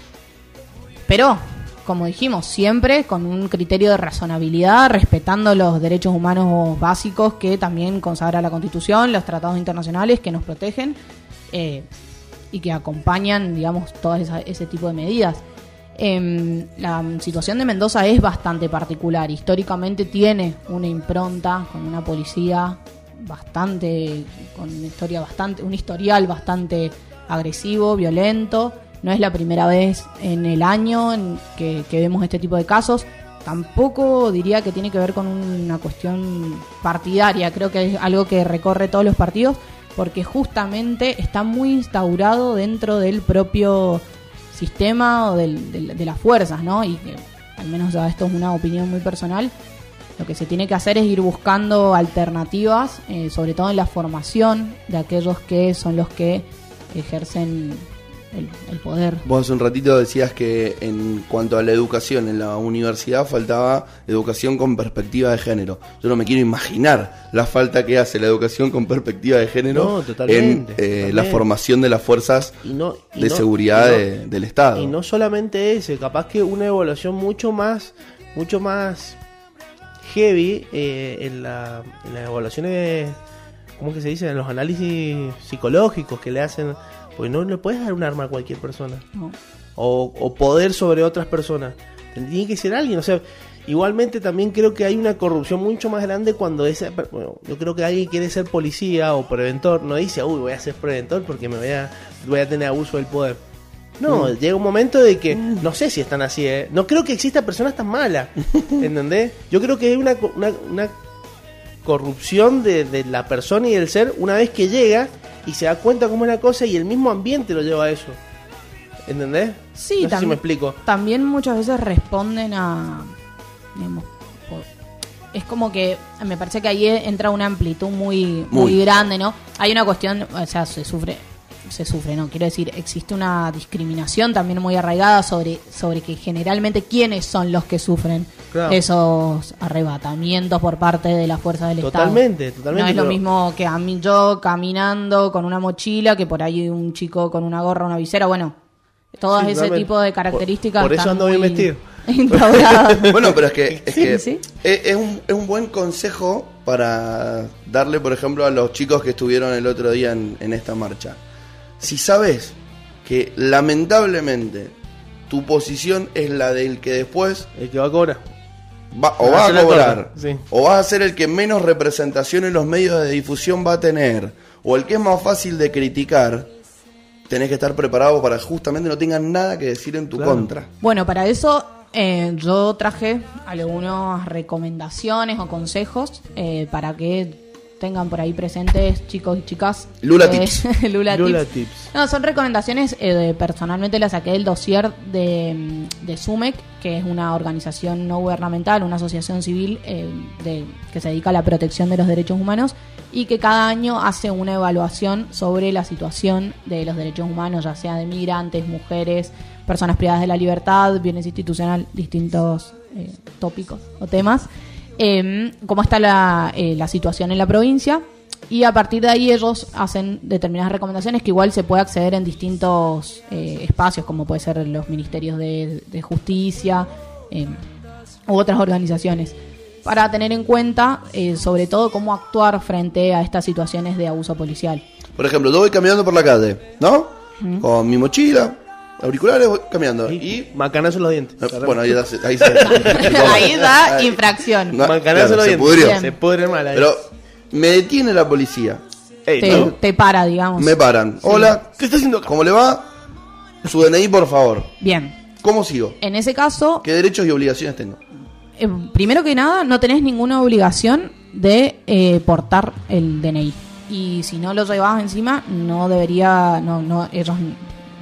pero, como dijimos, siempre con un criterio de razonabilidad, respetando los derechos humanos básicos que también consagra la Constitución, los tratados internacionales que nos protegen eh, y que acompañan, digamos, todo ese tipo de medidas. Em, la situación de Mendoza es bastante particular. Históricamente tiene una impronta con una policía bastante, con una historia bastante, un historial bastante agresivo, violento. No es la primera vez en el año en que, vemos este tipo de casos. Tampoco diría que tiene que ver con una cuestión partidaria. Creo que es algo que recorre todos los partidos porque justamente está muy instaurado dentro del propio sistema o de las fuerzas, ¿no? Y que, al menos ya esto es una opinión muy personal, lo que se tiene que hacer es ir buscando alternativas, eh, sobre todo en la formación de aquellos que son los que ejercen el, poder. Vos hace un ratito decías que en cuanto a la educación en la universidad faltaba educación con perspectiva de género. Yo no me quiero imaginar la falta que hace la educación con perspectiva de género en eh, la formación de las fuerzas de seguridad del Estado. Y no solamente ese, capaz que una evaluación mucho más, mucho más heavy eh, en, la, en las evaluaciones, ¿cómo que se dice? En los análisis psicológicos que le hacen porque no le puedes dar un arma a cualquier persona. O, poder sobre otras personas. Tiene que ser alguien. O sea, igualmente también creo que hay una corrupción mucho más grande cuando ese. Bueno, yo creo que alguien quiere ser policía o preventor. No dice, uy, voy a ser preventor porque me voy a, voy a tener abuso del poder. No, mm. llega un momento de que mm. no sé si están así, ¿eh? No creo que exista personas tan malas, ¿entendés? Yo creo que hay una, una, corrupción de, de, la persona y del ser una vez que llega y se da cuenta cómo es la cosa y el mismo ambiente lo lleva a eso. ¿Entendés? Sí, no sé si me explico. También muchas veces responden a. es como que me parece que ahí entra una amplitud muy, muy, muy grande, ¿no? Hay una cuestión, o sea, se sufre se sufre, no, quiero decir, existe una discriminación también muy arraigada sobre, sobre que generalmente quiénes son los que sufren esos arrebatamientos por parte de las fuerzas del totalmente, Estado. Totalmente, No es lo mismo que a mí yo caminando con una mochila que por ahí un chico con una gorra, una visera, bueno, todas ese tipo de características. Por, eso ando bien vestido. bueno, pero es que, es, Es, un, es un buen consejo para darle, por ejemplo, a los chicos que estuvieron el otro día en, en esta marcha si sabes que lamentablemente tu posición es la del que después... El que va a cobrar. Va, o va a cobrar, o vas a ser el que menos representación en los medios de difusión va a tener, o el que es más fácil de criticar, tenés que estar preparado para justamente no tengan nada que decir en tu contra. Bueno, para eso eh, yo traje algunas recomendaciones o consejos eh, para que tengan por ahí presentes, chicos y chicas. Lula eh, Tips. Lula, tips. No, son recomendaciones, eh, personalmente las saqué del dossier de, de SUMEC, que es una organización no gubernamental, una asociación civil eh, de, que se dedica a la protección de los derechos humanos y que cada año hace una evaluación sobre la situación de los derechos humanos, ya sea de migrantes, mujeres, personas privadas de la libertad, bienes institucional, distintos tópicos o temas eh, cómo está la, eh, la situación en la provincia y a partir de ahí ellos hacen determinadas recomendaciones que igual se puede acceder en distintos eh, espacios, como puede ser los ministerios de, justicia eh, u otras organizaciones, para tener en cuenta eh, sobre todo cómo actuar frente a estas situaciones de abuso policial. Por ejemplo, yo voy caminando por la calle, ¿no? Con mi mochila, auriculares voy caminando. Y, macanazo en los dientes. bueno, ahí da, ahí, ahí da infracción. macanazo en los dientes. Se pudre mal ahí. Pero me detiene la policía. te, te, para, digamos. Me paran. Hola, ¿qué está haciendo acá? ¿Cómo le va? Su DNI, por favor. Bien. ¿Cómo sigo? En ese caso. ¿Qué derechos y obligaciones tengo? Eh, primero que nada, no tenés ninguna obligación de eh, portar el DNI. Y si no lo llevabas encima, no debería. No, no, ellos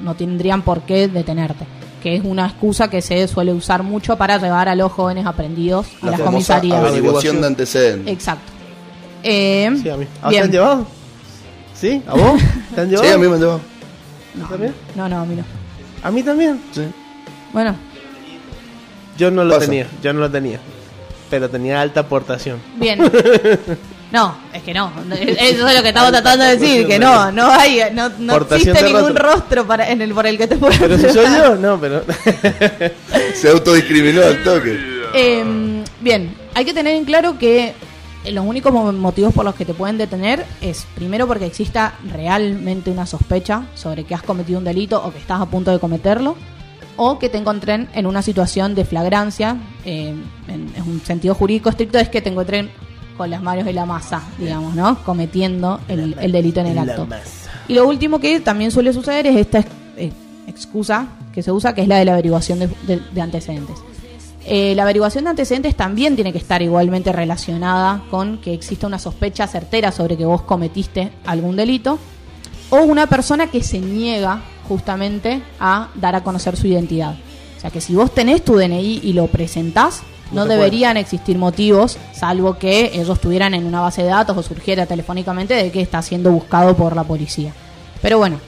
no tendrían por qué detenerte. Que es una excusa que se suele usar mucho para llevar a los jóvenes aprendidos a la las comisarías. Averiguación de antecedentes. Exacto. Eh, sí, a mí. ¿A te han llevado? ¿Sí? ¿A vos? ¿Te han llevado? Sí, a mí me han llevado. No, ¿También? No, no, a mí no. ¿A mí también? Sí. Bueno. Yo no lo tenía, yo no lo tenía. Pero tenía alta aportación. Bien. No, es que no. Eso es lo que estamos tratando de decir, que no, no hay, no, no existe ningún rostro para, en el, por el que te puedas Pero si soy yo, no, pero. Se autodiscriminó al toque. Eh, bien, hay que tener en claro que los únicos mo- motivos por los que te pueden detener es primero porque exista realmente una sospecha sobre que has cometido un delito o que estás a punto de cometerlo o que te encuentren en una situación de flagrancia eh, en, en un sentido jurídico estricto es que te encuentren con las manos en la masa digamos no cometiendo el, el delito en el acto y lo último que también suele suceder es esta eh, excusa que se usa, que es la de la averiguación de, de- de antecedentes. Eh, la averiguación de antecedentes también tiene que estar igualmente relacionada con que exista una sospecha certera sobre que vos cometiste algún delito o una persona que se niega justamente a dar a conocer su identidad. O sea que si vos tenés tu DNI y lo presentás, No deberían existir motivos, salvo que ellos estuvieran en una base de datos o surgiera telefónicamente de que está siendo buscado por la policía. Pero bueno,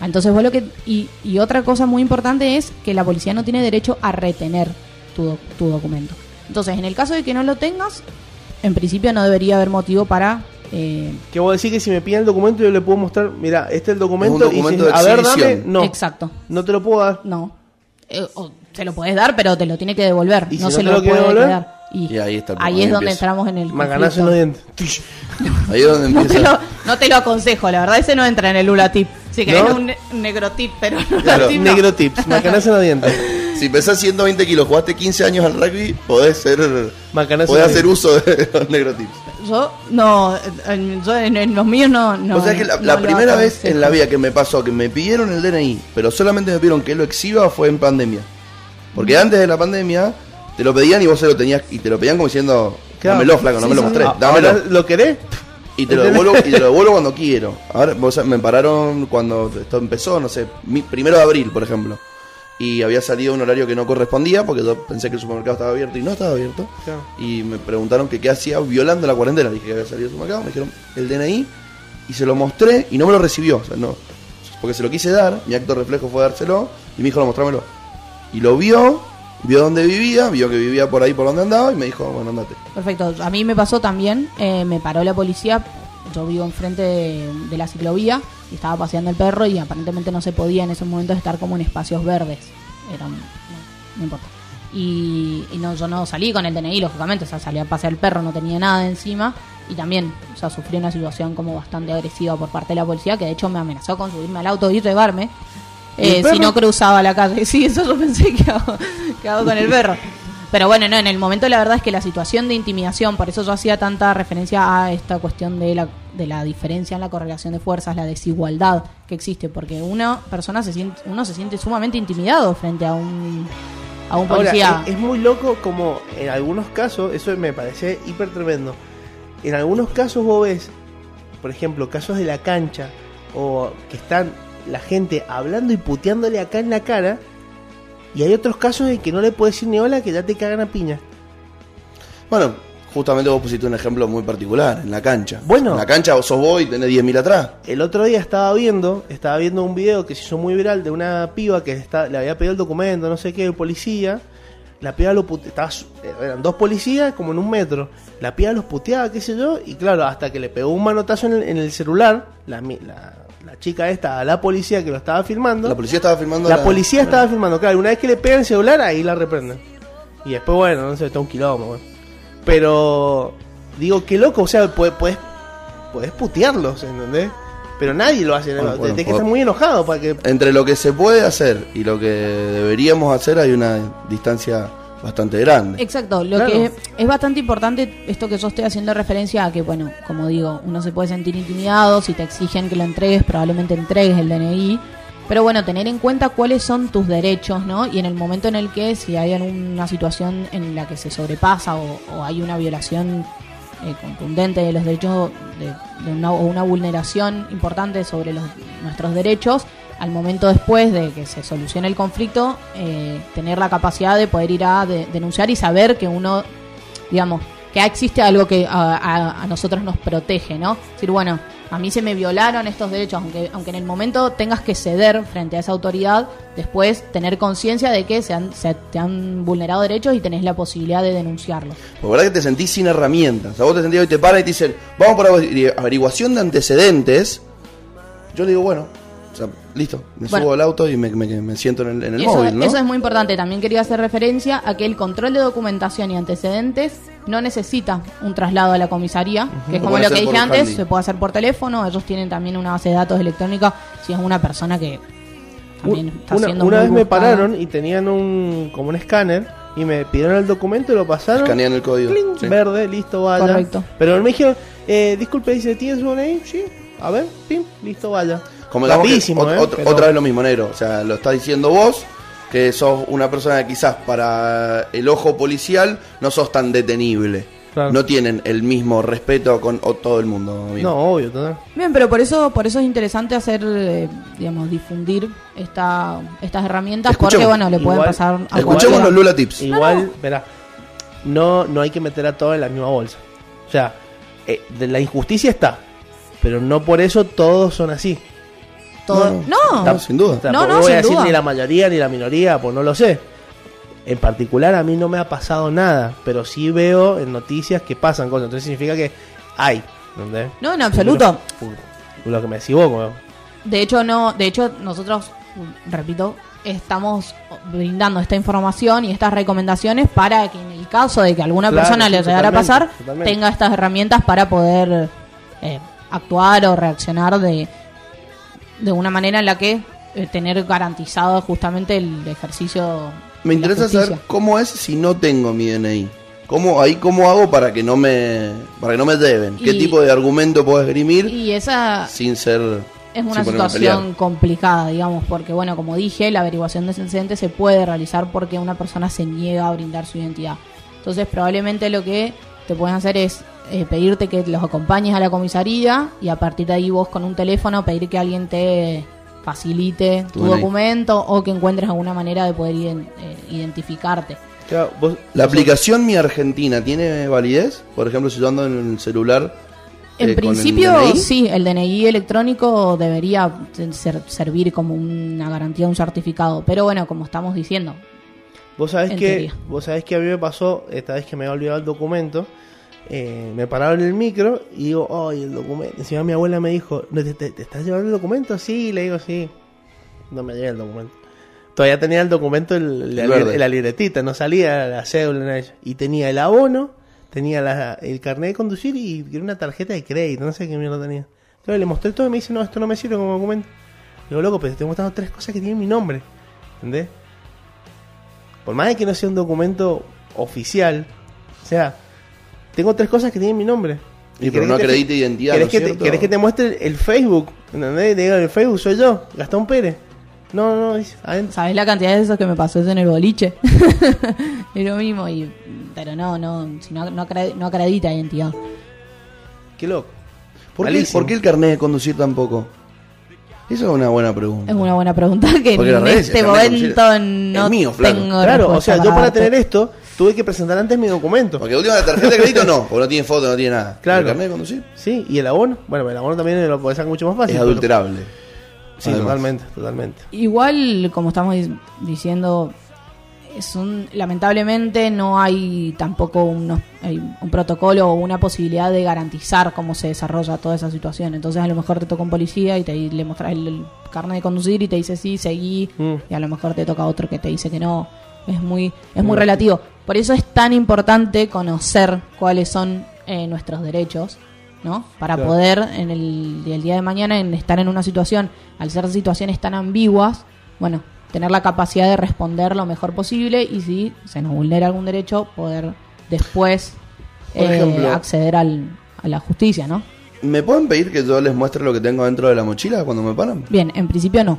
entonces vos lo que... Y, y otra cosa muy importante es que la policía no tiene derecho a retener tu, tu documento. Entonces, en el caso de que no lo tengas, en principio no debería haber motivo para... eh, Que vos decís que si me piden el documento yo le puedo mostrar, mira, este es el documento, Es un documento y si- de a ver, dame, no. Exacto. No te lo puedo dar. No. Eh, o te lo puedes dar, pero te lo tiene que devolver. ¿Y si no no se lo, lo puede devolver? quedar. Y, Y ahí está ahí es donde entramos en el Macanazo en los conflicto. dientes. Ahí es donde No te, empieza. lo, no te lo aconsejo, la verdad ese no entra en el Lula Tip. Si querés ¿No? un ne- negrotip, pero un Claro, Tip no. Negro tips, macanazo en los dientes. Si pesás 120 kilos, jugaste 15 años al rugby, podés ser. Macanazo Podés hacer uso de los negrotips. Yo no, en, yo en, en los míos no. no o sea que la, no la lo primera vez en la vida que me pasó que me pidieron el DNI, pero solamente me pidieron que lo exhiba fue en pandemia. Porque Mm. antes de la pandemia te lo pedían y vos se lo tenías y te lo pedían como diciendo, Claro. dámelo flaco, no Sí, me lo sí, mostré, Ah, dámelo. ahora, ¿Lo querés? Y te lo devuelvo y te lo devuelvo cuando quiero. Ahora vos sabés, me pararon cuando esto empezó, no sé, mi- primero de abril, por ejemplo. Y había salido un horario que no correspondía porque yo pensé que el supermercado estaba abierto y no estaba abierto. Claro. Y me preguntaron que qué hacía violando la cuarentena. Dije que había salido del supermercado, me dijeron el DNI y se lo mostré y no me lo recibió. O sea, no, porque se lo quise dar, mi acto reflejo fue dárselo y me dijo, no, mostrámelo. Y lo vio, vio dónde vivía, vio que vivía por ahí por donde andaba y me dijo, bueno, andate. Perfecto. A mí me pasó también, eh, me paró la policía. Yo vivo enfrente de, de la ciclovía y estaba paseando el perro y aparentemente no se podía en esos momentos estar como en espacios verdes. Era, no, no importa. Y, y no, yo no salí con el DNI, lógicamente, o sea, salí a pasear el perro, no tenía nada encima. Y también, o sea, sufrí una situación como bastante agresiva por parte de la policía, que de hecho me amenazó con subirme al auto y llevarme. ¿Y el eh, si no cruzaba la calle. Sí, eso yo pensé que hago, que hago con el perro. Pero bueno, no, en el momento la verdad es que la situación de intimidación, por eso yo hacía tanta referencia a esta cuestión de la, de la diferencia en la correlación de fuerzas, la desigualdad que existe, porque una persona se siente, uno se siente sumamente intimidado frente a un, a un Ahora, policía. es, es muy loco como en algunos casos, eso me parece hiper tremendo. En algunos casos vos ves, por ejemplo, casos de la cancha, o que están la gente hablando y puteándole acá en la cara, y hay otros casos en que no le puedes decir ni hola que ya te cagan a piña. Bueno, justamente vos pusiste un ejemplo muy particular, en la cancha. Bueno. En la cancha vos sos vos y tenés 10.000 atrás. El otro día estaba viendo, estaba viendo un video que se hizo muy viral de una piba que está, le había pedido el documento, no sé qué, el policía. La piba lo puteaba, eran dos policías como en un metro. La piba los puteaba, qué sé yo, y claro, hasta que le pegó un manotazo en el, en el celular, la, la chica esta, a la policía que lo estaba filmando. La policía estaba filmando. La policía estaba filmando, claro, una vez que le pegan el celular, ahí la reprenden. Y después, bueno, no sé, está un quilombo, bueno. Pero, digo, qué loco, o sea, puedes, puedes, puedes putearlos, ¿entendés? Pero nadie lo hace, Bueno, ¿no? bueno, Tenés que estar muy enojado para que... Entre lo que se puede hacer y lo que deberíamos hacer hay una distancia bastante grande. Exacto, lo Claro. que es bastante importante esto que yo estoy haciendo referencia a que, bueno, como digo, uno se puede sentir intimidado, si te exigen que lo entregues, probablemente entregues el DNI, pero bueno, tener en cuenta cuáles son tus derechos, ¿no? Y en el momento en el que si hay una situación en la que se sobrepasa o, o hay una violación eh, contundente de los derechos, de, de una, o una vulneración importante sobre los, nuestros derechos, al momento después de que se solucione el conflicto, eh, tener la capacidad de poder ir a de- denunciar y saber que uno, digamos, que existe algo que a, nosotros nos protege, ¿no? Es decir, bueno, a mí se me violaron estos derechos, aunque, aunque en el momento tengas que ceder frente a esa autoridad, después tener conciencia de que se, han- se te han vulnerado derechos y tenés la posibilidad de denunciarlo. Porque verdad que te sentís sin herramientas. Vos te sentís hoy te paran y te dicen, vamos por averi- averiguación de antecedentes. Yo le digo, bueno, sea, listo, me Bueno. subo al auto y me, me- me siento en el, en el eso, móvil, ¿no? eso es muy importante. También quería hacer referencia a que el control de documentación y antecedentes no necesita un traslado a la comisaría, que es como lo que dije antes, handy. se puede hacer por teléfono. Ellos tienen también una base de datos electrónica si es una persona que también está una siendo una vez me pararon y tenían un como un escáner y me pidieron el documento y lo pasaron. Escanean el código. Cling, sí. Verde, listo, vaya. Correcto. Pero me dijeron, eh, disculpe, dice, ¿tienes un ahí? Sí. A ver, pim, listo, vaya. Como que ¿eh? ot- Pero- Otra vez lo mismo, negro. O sea, lo está diciendo vos, que sos una persona que quizás para el ojo policial no sos tan detenible. Claro. No tienen el mismo respeto con o- todo el mundo. amigo. No, obvio, total. Bien, pero por eso, por eso es interesante hacer, eh, digamos, difundir esta, estas herramientas, porque Escuchemos. bueno, le pueden Igual- pasar a Escuchemos cualquiera. los Lula Tips. Igual, verá, no, no hay que meter a todo en la misma bolsa. O sea, eh, de la injusticia está, pero no por eso todos son así. Todo- No, no, no, sin duda. No, no, voy a sin decir duda. ni la mayoría ni la minoría, pues no lo sé. En particular a mí no me ha pasado nada, pero sí veo en noticias que pasan cosas. Entonces significa que hay, ¿entendés? no, en absoluto. Lo que me decís vos, como- De hecho, no, de hecho, nosotros, repito, estamos brindando esta información y estas recomendaciones para que en el caso de que alguna Claro, persona sí, le llegara a pasar, totalmente. tenga estas herramientas para poder eh, actuar o reaccionar de, de una manera en la que eh, tener garantizado justamente el ejercicio. Me interesa saber cómo es si no tengo mi DNI. ¿Cómo, ahí cómo hago para que no me para que no me deben? ¿Qué Y- tipo de argumento puedo esgrimir Y esa sin ser es una situación complicada, digamos, porque, bueno, como dije, la averiguación de antecedentes se puede realizar porque una persona se niega a brindar su identidad. Entonces, probablemente lo que te pueden hacer es eh, pedirte que los acompañes a la comisaría y a partir de ahí vos con un teléfono pedir que alguien te facilite tu documento o que encuentres alguna manera de poder eh, identificarte. Claro, vos- ¿La vos- aplicación Mi Argentina tiene validez? Por ejemplo, si yo ando en el celular. En eh, el principio, sí, el DNI electrónico debería ser- servir como una garantía, un certificado. Pero bueno, como estamos diciendo, Vos sabés que teoría. vos sabés que a mí me pasó esta vez que me había olvidado el documento. Eh, me pararon el micro y digo, ay, el documento. Encima mi abuela me dijo, ¿No te, te- te estás llevando el documento? Sí, le digo, sí. No me llega el documento. Todavía tenía el documento en la, El la libretita, no salía la cédula. nada. Y tenía el abono, tenía la- el carnet de conducir y una tarjeta de crédito, no sé qué mierda tenía. Entonces le mostré todo y me dice, no, esto no me sirve como documento. Digo, loco, pero te estoy mostrando tres cosas que tienen mi nombre. ¿Entendés? Por más de que no sea un documento oficial, o sea, tengo tres cosas que tienen mi nombre. Y pero no que te- acredite identidad, ¿Querés, ¿no es que te, cierto? querés que te muestre el Facebook? ¿Entendés? Te digo, el Facebook soy yo, Gastón Pérez. No, no, adentro. ¿sabes la cantidad de esos que me pasó eso en el boliche? es lo mismo, y, pero no, no, si no, no, no acredita identidad. Qué loco. ¿Por qué, Malísimo. por qué el carnet de conducir tampoco? Esa es una buena pregunta. Es una buena pregunta que Porque en este momento no es mío, tengo Claro, o sea, yo para tener esto tuve que presentar antes mi documento. Porque última la tarjeta de crédito no, porque no tiene foto, no tiene nada. Claro. ¿El carnet de conducir? Sí, y el abono. Bueno, el abono también lo podés sacar mucho más fácil. Es pero- adulterable. Sí, Además. totalmente, totalmente. Igual, como estamos di- diciendo, es un, lamentablemente no hay tampoco unos- hay un protocolo o una posibilidad de garantizar cómo se desarrolla toda esa situación. Entonces, a lo mejor te toca un policía y te le mostras el, el carnet de conducir y te dice sí, seguí, Mm. y a lo mejor te toca otro que te dice que no. Es muy, es muy Mm. relativo. Por eso es tan importante conocer cuáles son eh, nuestros derechos, ¿no? Para Claro. poder en el, el día de mañana en estar en una situación, al ser situaciones tan ambiguas, bueno, tener la capacidad de responder lo mejor posible y si se nos vulnera algún derecho, poder después eh, ejemplo- acceder al, a la justicia, ¿no? ¿Me pueden pedir que yo les muestre lo que tengo dentro de la mochila cuando me paran? Bien, en principio no.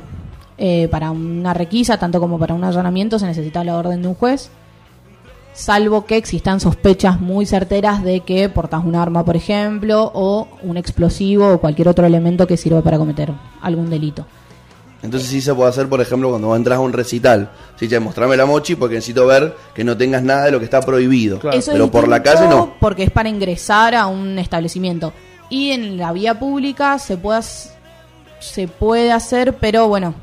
Eh, para una requisa, tanto como para un allanamiento, se necesita la orden de un juez, salvo que existan sospechas muy certeras de que portas un arma, por ejemplo, o un explosivo o cualquier otro elemento que sirva para cometer algún delito. Entonces sí se puede hacer, por ejemplo, cuando entras a un recital. Sí, che, mostrame la mochi porque necesito ver que no tengas nada de lo que está prohibido. Claro. Eso es Pero por la calle no. Porque es para ingresar a un establecimiento. Y en la vía pública se puede, se puede hacer, pero bueno,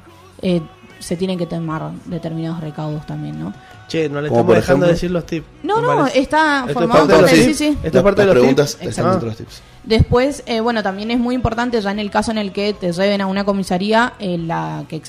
eh, se tienen que tomar determinados recaudos también, ¿no? Che, no le estamos por dejando ejemplo- de decir los tips. No, no, parece. está Esto formado parte, sí, sí. Esto es parte de las los preguntas tips. están dentro de los tips. Después, eh, bueno, también es muy importante ya en el caso en el que te lleven a una comisaría, en la que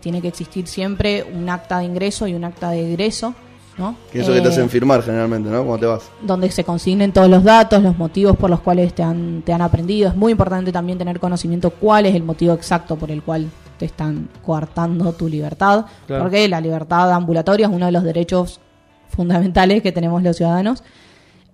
tiene que existir siempre un acta de ingreso y un acta de egreso, ¿no? Que eso que te Eh, hacen firmar generalmente, ¿no? Cuando te vas. donde se consignen todos los datos, los motivos por los cuales te han, te han aprendido. Es muy importante también tener conocimiento cuál es el motivo exacto por el cual te están coartando tu libertad, Claro. porque la libertad ambulatoria es uno de los derechos fundamentales que tenemos los ciudadanos,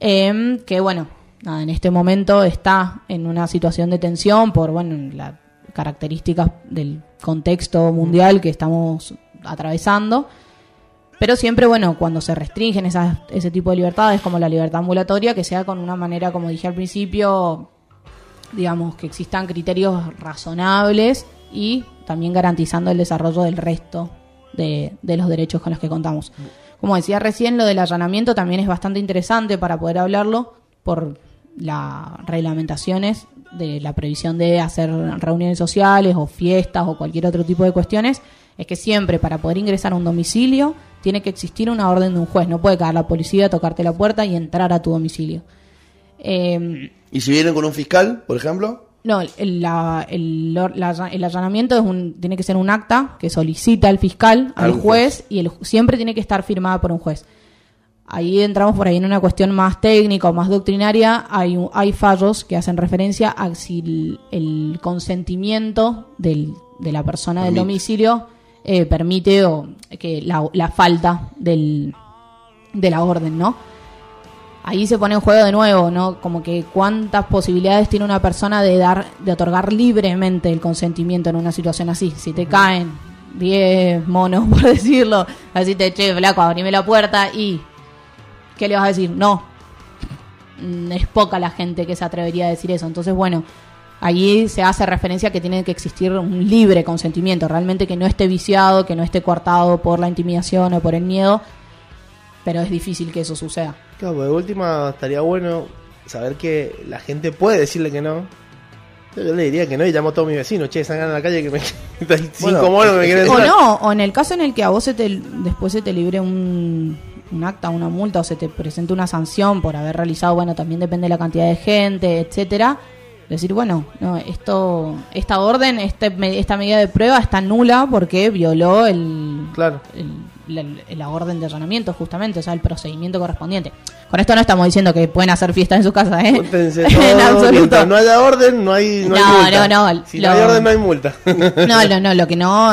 Em, que bueno, nada, en este momento está en una situación de tensión por bueno las características del contexto mundial que estamos atravesando. Pero siempre, bueno, cuando se restringen esas, ese tipo de libertades, como la libertad ambulatoria, que sea con una manera, como dije al principio, digamos, que existan criterios razonables y también garantizando el desarrollo del resto de, de los derechos con los que contamos. Como decía recién, lo del allanamiento también es bastante interesante para poder hablarlo por las reglamentaciones de la previsión de hacer reuniones sociales o fiestas o cualquier otro tipo de cuestiones, es que siempre para poder ingresar a un domicilio tiene que existir una orden de un juez. No puede caer la policía, tocarte la puerta y entrar a tu domicilio. Y si vienen con un fiscal, por ejemplo, no, el, la- el, la- el allanamiento es un, tiene que ser un acta que solicita el fiscal al Al juez. juez y el, siempre tiene que estar firmada por un juez. Ahí entramos por ahí en una cuestión más técnica o más doctrinaria. Hay, hay fallos que hacen referencia a si el, consentimiento del- de la persona del domicilio eh, permite o que la, la falta del, de la orden, ¿no? Ahí se pone en juego de nuevo, ¿no? Como que cuántas posibilidades tiene una persona de dar, de otorgar libremente el consentimiento en una situación así. Si te caen 10 monos, por decirlo, así te che, flaco, abrime la puerta y ¿qué le vas a decir? No. Mm, Es poca la gente que se atrevería a decir eso. Entonces, bueno, allí se hace referencia a que tiene que existir un libre consentimiento, realmente que no esté viciado, que no esté coartado por la intimidación o por el miedo, pero es difícil que eso suceda. Claro, pues de última estaría bueno saber que la gente puede decirle que no. Yo, le diría que no y llamo a todos mis vecinos, che, salgan a la calle que me cinco Bueno, monos que me quieren O entrar. no, o en el caso en el que a vos se te, después se te libre un, un acta, una multa o se te presente una sanción por haber realizado, bueno, también depende de la cantidad de gente, etcétera. Decir, bueno, no, esto, esta orden, este, esta medida de prueba está nula porque violó el, Claro. el- la, la orden de allanamiento, justamente, o sea, el procedimiento correspondiente. Con esto no estamos diciendo que pueden hacer fiestas en su casa, ¿eh? En absoluto. no haya orden, no hay, no hay No, multa. no, no, Si lo- no hay orden, no hay multa. No, no, no, lo que no,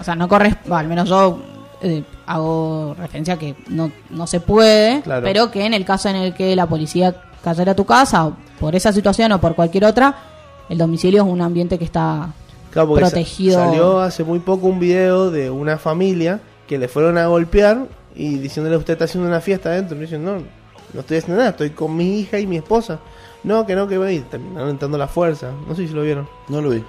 o sea, no corresponde, al menos yo eh, hago referencia a que no, no se puede, Claro. pero que en el caso en el que la policía cayera a tu casa, o por esa situación o por cualquier otra, el domicilio es un ambiente que está Claro, protegido. salió hace muy poco un video de una familia que le fueron a golpear y diciéndole usted está haciendo una fiesta adentro. Y dicen, no, no estoy haciendo nada, estoy con mi hija y mi esposa. No, que no, que voy. Terminaron entrando la fuerza. No sé si lo vieron. no lo vi.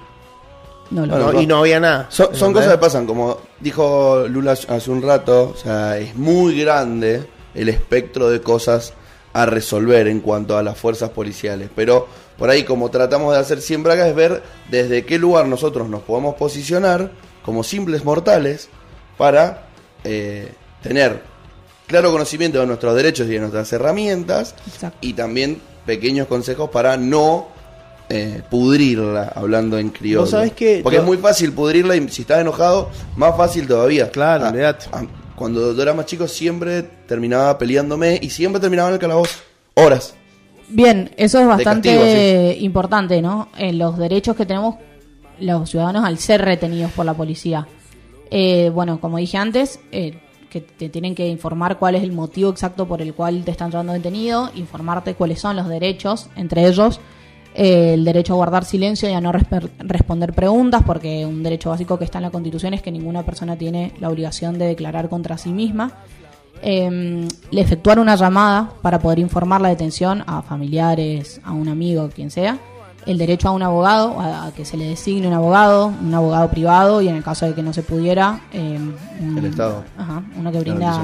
no lo No, y no había nada. Son, cosas que pasan, como dijo Lula hace un rato, o sea, es muy grande el espectro de cosas a resolver en cuanto a las fuerzas policiales, pero por ahí como tratamos de hacer siempre acá es ver desde qué lugar nosotros nos podemos posicionar como simples mortales para eh, tener claro conocimiento de nuestros derechos y de nuestras herramientas Exacto. y también pequeños consejos para no eh, pudrirla, hablando en criollo. Vos sabés que Porque yo- es muy fácil pudrirla y si estás enojado, más fácil todavía. Claro, Ah, ah, cuando yo era más chico siempre terminaba peleándome y siempre terminaba en el calabozo. Horas. Bien, eso es bastante castigo, importante, ¿no? En los derechos que tenemos los ciudadanos al ser retenidos por la policía. Eh, bueno, como dije antes, eh, que te tienen que informar cuál es el motivo exacto por el cual te están llevando detenido, informarte cuáles son los derechos, entre ellos eh, el derecho a guardar silencio y a no responder preguntas, porque un derecho básico que está en la Constitución es que ninguna persona tiene la obligación de declarar contra sí misma. Eh, efectuar una llamada para poder informar la detención a familiares, a un amigo, quien sea, el derecho a un abogado, a, que se le designe un abogado, un abogado privado y en el caso de que no se pudiera, eh, un- El Estado. Ajá, uno que brinda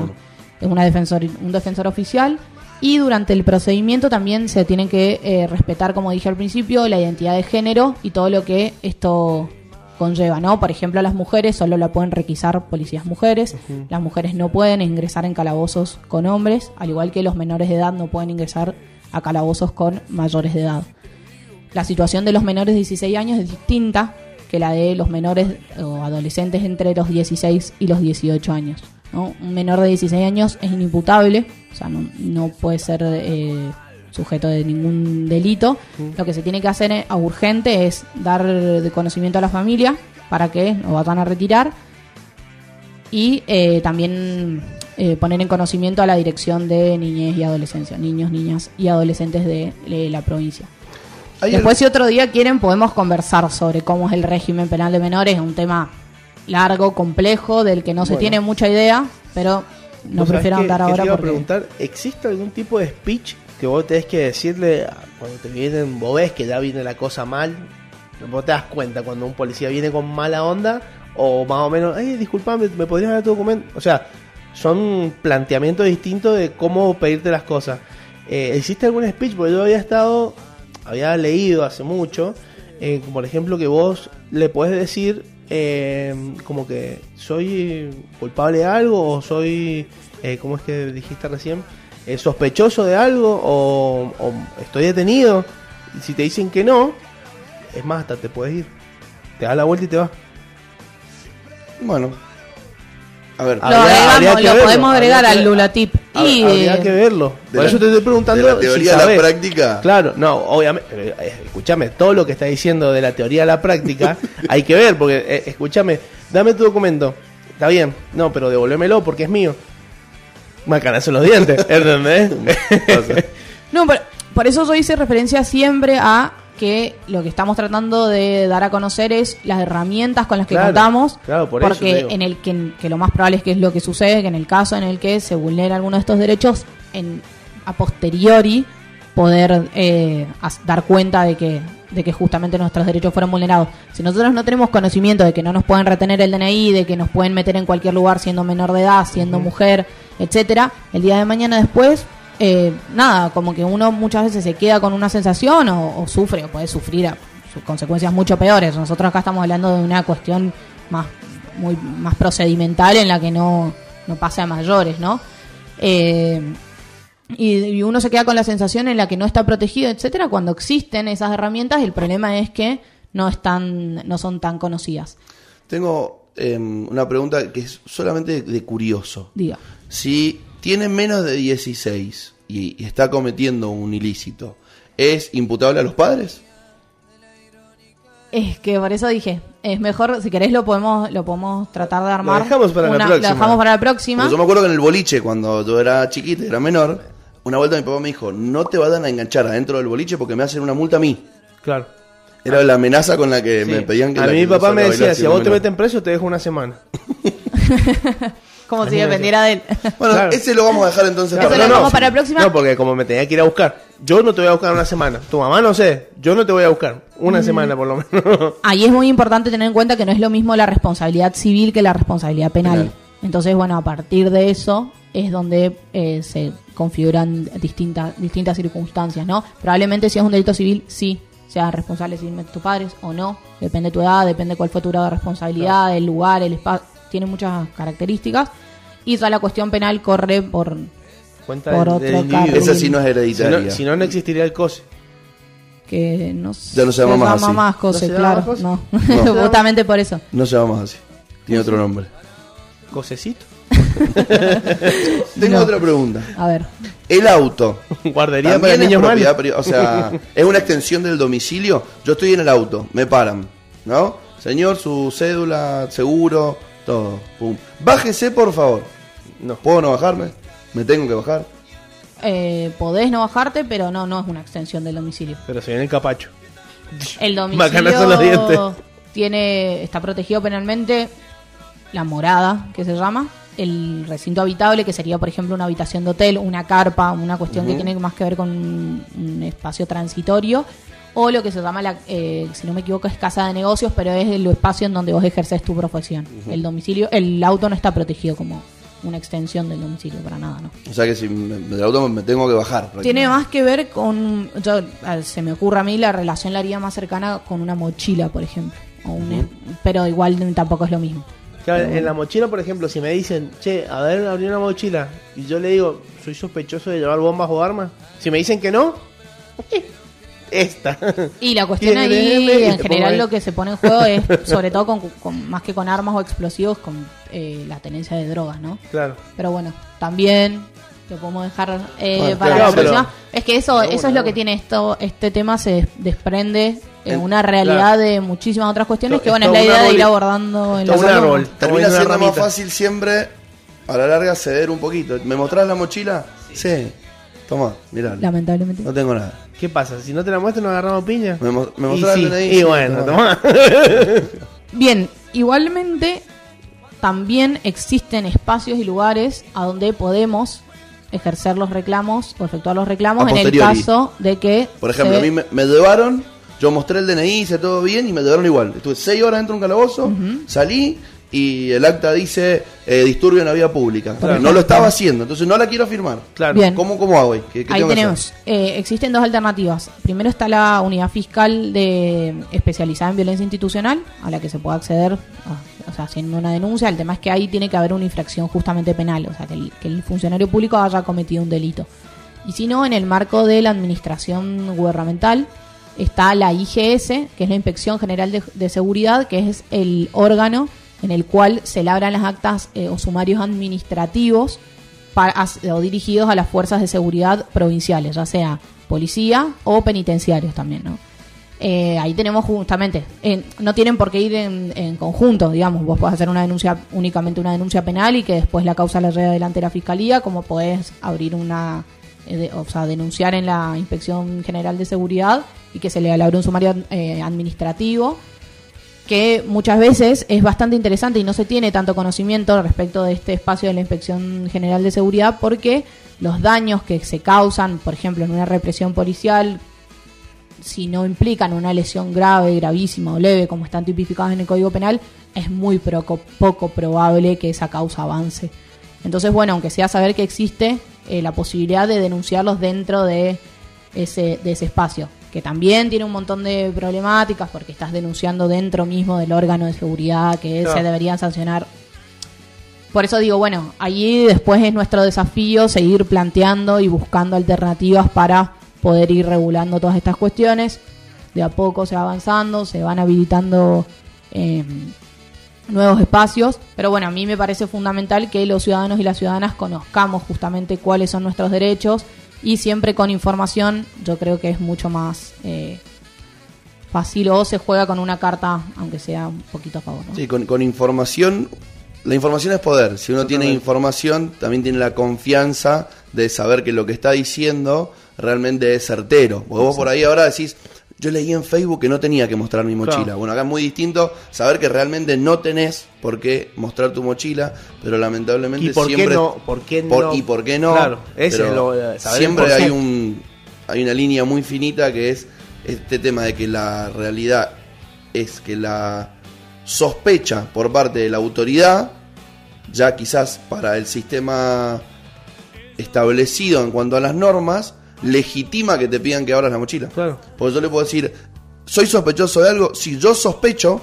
es una defensor, un defensor oficial. Y durante el procedimiento también se tiene que eh, respetar, como dije al principio, la identidad de género y todo lo que esto conlleva, ¿no? Por ejemplo, las mujeres solo la pueden requisar policías mujeres, las mujeres no pueden ingresar en calabozos con hombres, al igual que los menores de edad no pueden ingresar a calabozos con mayores de edad. La situación de los menores de 16 años es distinta que la de los menores o adolescentes entre los 16 y los 18 años. ¿no? Un menor de 16 años es inimputable, o sea, no, no puede ser eh, sujeto de ningún delito. Lo que se tiene que hacer eh, a urgente es dar de conocimiento a la familia para que lo vayan a retirar y eh, también eh, poner en conocimiento a la dirección de niñez y adolescencia, niños, niñas y adolescentes de, de la provincia. Hay Después, si otro día quieren, podemos conversar sobre cómo es el régimen penal de menores. Es un tema largo, complejo, del que no se Bueno. tiene mucha idea, pero no ¿Vos sabés prefiero andar ahora te iba a porque... preguntar, ¿existe algún tipo de speech que vos tenés que decirle cuando te vienen, vos ves que ya viene la cosa mal? Vos te das cuenta cuando un policía viene con mala onda o más o menos, ay, disculpame, ¿me podrías dar tu documento? O sea, son planteamientos distintos de cómo pedirte las cosas. Eh, ¿Existe algún speech? Porque yo había estado, había leído hace mucho, eh, por ejemplo, que vos le podés decir eh, como que soy culpable de algo o soy, eh, ¿cómo es que dijiste recién? Eh, sospechoso de algo o, o estoy detenido. Y si te dicen que no, es más, hasta te puedes ir. Te das la vuelta y te vas. Bueno. A ver, Lo Habría- agregamos, habría que lo verlo, podemos agregar habría al que- Lula Tip. Y, habría que verlo. de Por la- eso te estoy preguntando. de la teoría si a la práctica. Claro, no, obviamente. pero, eh, escúchame, todo lo que está diciendo de la teoría a la práctica hay que ver, porque, eh, escúchame, dame tu documento. Está bien, no, pero devuélvemelo porque es mío. Macanazo en los dientes, ¿entendés? No, por, por eso yo hice referencia siempre a que lo que estamos tratando de dar a conocer es las herramientas con las que Claro, contamos. claro, por porque en el que, que lo más probable es que es lo que sucede, que en el caso en el que se vulnera alguno de estos derechos, en, a posteriori poder eh, dar cuenta de que de que justamente nuestros derechos fueron vulnerados. Si nosotros no tenemos conocimiento de que no nos pueden retener el DNI, de que nos pueden meter en cualquier lugar siendo menor de edad, siendo mujer, etcétera, el día de mañana después, eh, nada, como que uno muchas veces se queda con una sensación o, o sufre, o puede sufrir a sus consecuencias mucho peores. Nosotros acá estamos hablando de una cuestión más, muy, más procedimental en la que no, no pasa a mayores, ¿no? Eh, y, y uno se queda con la sensación en la que no está protegido, etcétera, cuando existen esas herramientas, el problema es que no están, no son tan conocidas. tengo em, una pregunta que es solamente de curioso. Diga. Si tiene menos de 16 y, y está cometiendo un ilícito, ¿es imputable a los padres? Es que por eso dije, es mejor, si querés lo podemos, lo podemos tratar de armar. dejamos para la una- próxima. Lo dejamos para la próxima. Porque yo me acuerdo que en el boliche, cuando yo era chiquita era menor, una vuelta mi papá me dijo, no te vayan a enganchar adentro del boliche porque me hacen una multa a mí. claro. Era la amenaza con la que Sí. me pedían que a mí mi papá me decía, si a vos te menor". meten preso, te dejo una semana. Como si dependiera de él. Bueno, Claro. ese lo vamos a dejar entonces Eso para lo la dejamos próxima. para la próxima. No, porque como me tenía que ir a buscar. Yo no te voy a buscar una semana. Tu mamá no sé. Yo no te voy a buscar. Una semana por lo menos. Ahí es muy importante tener en cuenta que no es lo mismo la responsabilidad civil que la responsabilidad penal. Penal. Entonces, bueno, a partir de eso es donde eh, se configuran distintas distintas circunstancias, ¿no? Probablemente si es un delito civil, sí, sean responsables civilmente tus padres o no. Depende de tu edad, depende cuál fue tu grado de responsabilidad, el lugar, el espacio. Tiene muchas características. Y ya la cuestión penal corre por... Cuenta Por del- otro individuo. carril. Esa sí no es Si hereditaria. no, si no, no existiría el COSE. que no Ya no se llama más así. más cosas, ¿No se llama claro. más José? No. No. Justamente por eso. No se llama así. Tiene otro nombre. ¿Cosecito? Tengo No. otra pregunta. A ver. El auto. Guardería ¿También para es niños propiedad malos. pri- O sea, es una extensión del domicilio. Yo estoy en el auto, me paran, ¿no? Señor, su cédula, seguro, todo. Pum. Bájese, por favor. No. ¿Puedo no bajarme? ¿Me tengo que bajar? Eh, podés no bajarte, pero no, no es una extensión del domicilio. Pero se viene el capacho. El los dientes. domicilio tiene, está protegido penalmente, la morada, que se llama, el recinto habitable, que sería, por ejemplo, una habitación de hotel, una carpa, una cuestión que tiene más que ver con un, un espacio transitorio, o lo que se llama, la, eh, si no me equivoco, es casa de negocios, pero es el espacio en donde vos ejerces tu profesión. El domicilio, el auto no está protegido como una extensión del domicilio, para nada, ¿no? O sea que si me, del auto me tengo que bajar. Tiene más que ver con, yo, se me ocurre a mí, la relación la haría más cercana con una mochila, por ejemplo. O un- Pero igual tampoco es lo mismo. Claro, en la mochila, por ejemplo, si me dicen, che, a ver, abrí una mochila, y yo le digo, soy sospechoso de llevar bombas o armas, si me dicen que no, esta. Y la cuestión ahí, en general, lo que se pone en juego es, sobre todo, con, con- más que con armas o explosivos, con eh, la tenencia de drogas, ¿no? Claro. Pero bueno, también lo podemos dejar eh, Bueno, para claro, la pero- próxima. Es que eso, eso es lo que tiene esto, este tema se desprende en En- una realidad claro. de muchísimas otras cuestiones Esto- que bueno, es la idea de ir abordando en la un árbol. Termina siendo más ramita. fácil siempre, a la larga, ceder un poquito. ¿Me mostrás la mochila? Sí. Toma, mirá. Lamentablemente. No tengo nada. ¿Qué pasa? Si no te la muestro, nos agarramos piña. ¿Me, mo- me y sí, el DNI? y bueno, toma. toma. Bien, igualmente también existen espacios y lugares a donde podemos ejercer los reclamos o efectuar los reclamos A en el caso de que Por ejemplo, se- a mí me, me llevaron, yo mostré el DNI, hice todo bien y me llevaron igual. Estuve seis horas dentro de un calabozo, salí y el acta dice eh, disturbio en la vía pública. No lo estaba haciendo, entonces no la quiero firmar. Claro. Bien. ¿Cómo, ¿Cómo hago ahí? ¿Qué, qué Ahí tenemos, eh, existen dos alternativas. Primero está la unidad fiscal de especializada en violencia institucional, a la que se puede acceder, a- o sea, haciendo una denuncia. El tema es que ahí tiene que haber una infracción justamente penal, o sea, que el, que el funcionario público haya cometido un delito. Y si no, en el marco de la administración gubernamental está la IGS, que es la Inspección General de, de Seguridad, que es el órgano en el cual se labran las actas eh, o sumarios administrativos o dirigidos a las fuerzas de seguridad provinciales, ya sea policía o penitenciarios también, ¿no? Eh, ahí tenemos justamente, eh, no tienen por qué ir en, conjunto, digamos, vos podés hacer una denuncia, únicamente una denuncia penal y que después la causa la lleve adelante la fiscalía, como podés abrir una, eh, de- o sea, denunciar en la Inspección General de Seguridad y que se le alabre un sumario eh, administrativo que muchas veces es bastante interesante y no se tiene tanto conocimiento respecto de este espacio de la Inspección General de Seguridad porque los daños que se causan, por ejemplo, en una represión policial, si no implican una lesión grave, gravísima o leve, como están tipificados en el Código Penal, es muy poco, probable que esa causa avance. Entonces, bueno, aunque sea saber que existe eh, la posibilidad de denunciarlos dentro de ese, de ese espacio, que también tiene un montón de problemáticas porque estás denunciando dentro mismo del órgano de seguridad que Claro. se deberían sancionar. Por eso digo, bueno, allí después es nuestro desafío seguir planteando y buscando alternativas para poder ir regulando todas estas cuestiones. De a poco se va avanzando, se van habilitando eh, nuevos espacios, pero bueno, a mí me parece fundamental que los ciudadanos y las ciudadanas conozcamos justamente cuáles son nuestros derechos y siempre con información yo creo que es mucho más eh, fácil o se juega con una carta, aunque sea un poquito a favor. ¿no? Sí, con, con información. La información es poder. Si uno tiene información, también tiene la confianza de saber que lo que está diciendo realmente es certero. Porque vos por ahí ahora decís, yo leí en Facebook que no tenía que mostrar mi mochila. Claro. Bueno, acá es muy distinto saber que realmente no tenés por qué mostrar tu mochila, pero lamentablemente ¿Y por qué siempre... no? ¿Por qué por- no? ¿Y por qué no? Claro, ese lo- eh, siempre hay un hay una línea muy finita que es este tema de que la realidad es que la sospecha por parte de la autoridad, ya quizás para el sistema establecido en cuanto a las normas, legitima que te pidan que abras la mochila. Claro. Porque yo le puedo decir, soy sospechoso de algo, si yo sospecho,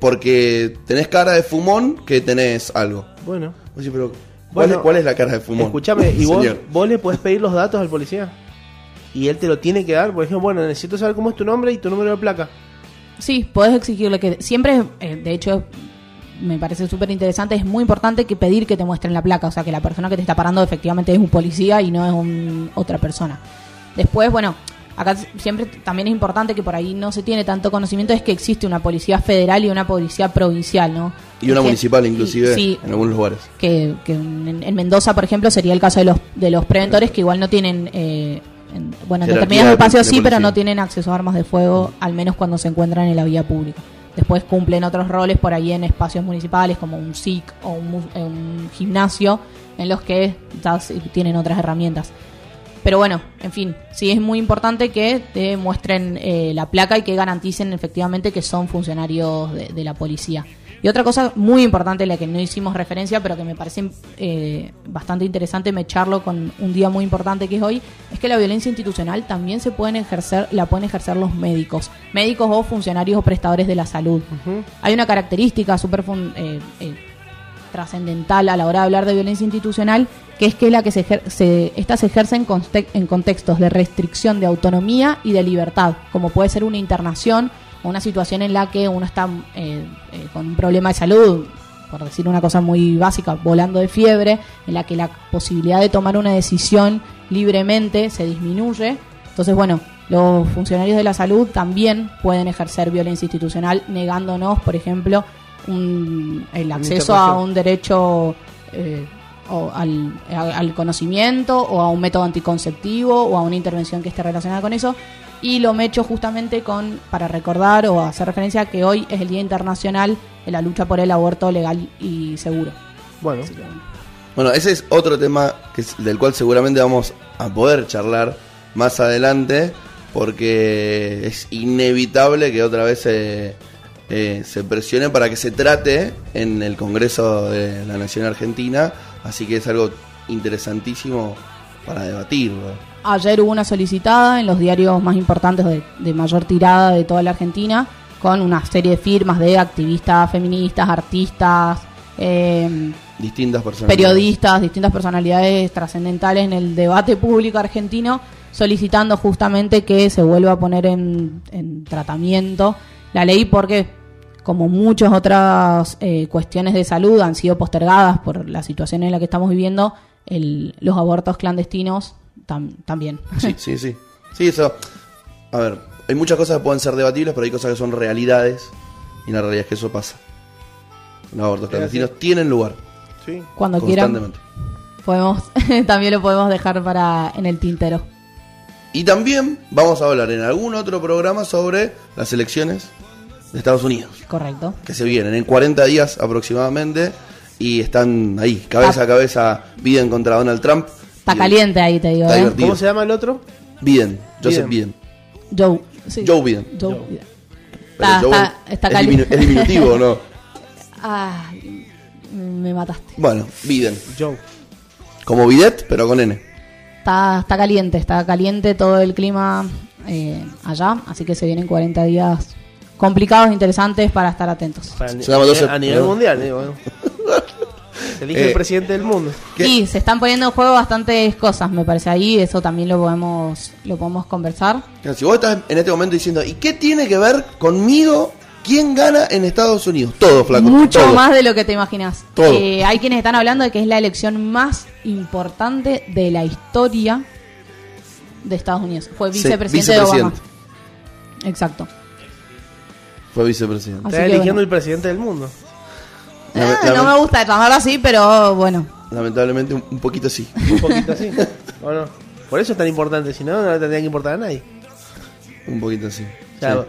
porque tenés cara de fumón, que tenés algo. Bueno. Pero ¿cuál, Bueno, es, cuál es la cara de fumón? Escúchame, ¿y vos, vos le podés pedir los datos al policía? Y él te lo tiene que dar. Por ejemplo, bueno, necesito saber cómo es tu nombre y tu número de placa. Sí, podés exigirle que siempre, eh, de hecho, me parece súper interesante, es muy importante que pedir que te muestren la placa, o sea, que la persona que te está parando efectivamente es un policía y no es un, otra persona. Después, bueno, acá siempre también es importante que por ahí no se tiene tanto conocimiento, es que existe una policía federal y una policía provincial, ¿no? Y una municipal inclusive sí, en algunos lugares. que, que en, en Mendoza, por ejemplo, sería el caso de los, de los preventores que igual no tienen, eh, en- bueno, en determinados de- espacios de sí, pero no tienen acceso a armas de fuego, al menos cuando se encuentran en la vía pública. Después cumplen otros roles por ahí en espacios municipales como un SIC o un, eh, un gimnasio en los que tienen otras herramientas. Pero bueno, en fin, sí es muy importante que te muestren eh, la placa y que garanticen efectivamente que son funcionarios de la policía. Y otra cosa muy importante, la que no hicimos referencia, pero que me parece eh, bastante interesante mecharlo con un día muy importante que es hoy, es que la violencia institucional también se pueden ejercer, la pueden ejercer los médicos, médicos o funcionarios o prestadores de la salud. Hay una característica súper eh, eh, trascendental a la hora de hablar de violencia institucional, que es que la que se, ejer- se esta se ejerce en, conte- en contextos de restricción de autonomía y de libertad, como puede ser una internación una situación en la que uno está eh, eh, con un problema de salud, por decir una cosa muy básica, volando de fiebre, en la que la posibilidad de tomar una decisión libremente se disminuye. Entonces, bueno, los funcionarios de la salud también pueden ejercer violencia institucional negándonos, por ejemplo, un- el acceso a un derecho eh, o al, a- al conocimiento o a un método anticonceptivo o a una intervención que esté relacionada con eso. Y lo me echo justamente con para recordar o hacer referencia a que hoy es el Día Internacional de la lucha por el aborto legal y seguro. Bueno, Así que, bueno. Bueno, ese es otro tema que es- del cual seguramente vamos a poder charlar más adelante, porque es inevitable que otra vez se, eh, se presione para que se trate en el Congreso de la Nación Argentina, así que es algo interesantísimo para debatirlo. Ayer hubo una solicitada en los diarios más importantes de, de mayor tirada de toda la Argentina, con una serie de firmas de activistas feministas, artistas, eh, Distintas periodistas, distintas personalidades trascendentales en el debate público argentino, solicitando justamente que se vuelva a poner en, en tratamiento la ley porque, como muchas otras eh, cuestiones de salud han sido postergadas por la situación en la que estamos viviendo, el- los abortos clandestinos tam- también. Sí, sí, sí. Sí, eso. A ver, hay muchas cosas que pueden ser debatibles, pero hay cosas que son realidades. Y la realidad es que eso pasa. Los abortos clandestinos tienen lugar. sí. Cuando quieran, podemos, también lo podemos dejar para en el tintero. Y también vamos a hablar en algún otro programa sobre las elecciones de Estados Unidos, Correcto. que se vienen en 40 días aproximadamente y están ahí, cabeza a cabeza, Biden contra Donald Trump. Está caliente ahí, te digo. Está ¿eh? divertido. ¿Cómo se llama el otro? Biden, Joseph Biden. Joe. sí. Joe Biden. Joe Joe. Biden. Pero Está, Joe está, está es, caliente. es diminutivo, ¿o ¿no? Ay, me mataste. Bueno, Biden. Joe. Como Bidet, pero con N. Está, está caliente, está caliente todo el clima eh, allá, así que se vienen 40 días complicados, interesantes para estar atentos. Para el- Se llama 12 a nivel ¿no? mundial, digo. ¿no? Elige Eh, el presidente del mundo. ¿Qué? Y se están poniendo en juego bastantes cosas, me parece ahí, eso también lo podemos, lo podemos conversar. Si vos estás en este momento diciendo, ¿y qué tiene que ver conmigo? ¿Quién gana en Estados Unidos? Todo, flaco. Mucho todo. más de lo que te imaginas. Todo. Eh, hay quienes están hablando de que es la elección más importante de la historia de Estados Unidos. Fue Sí, vicepresidente, de Obama. vicepresidente. Exacto. Fue vicepresidente. Así Está eligiendo bueno. el presidente del mundo. Lame- Ah, no me gusta llamarlo así, pero bueno. Lamentablemente, un, un poquito sí. Un poquito así. ¿O no? Por eso es tan importante, si no, no le tendría que importar a nadie. Un poquito sí. O sea, Sí.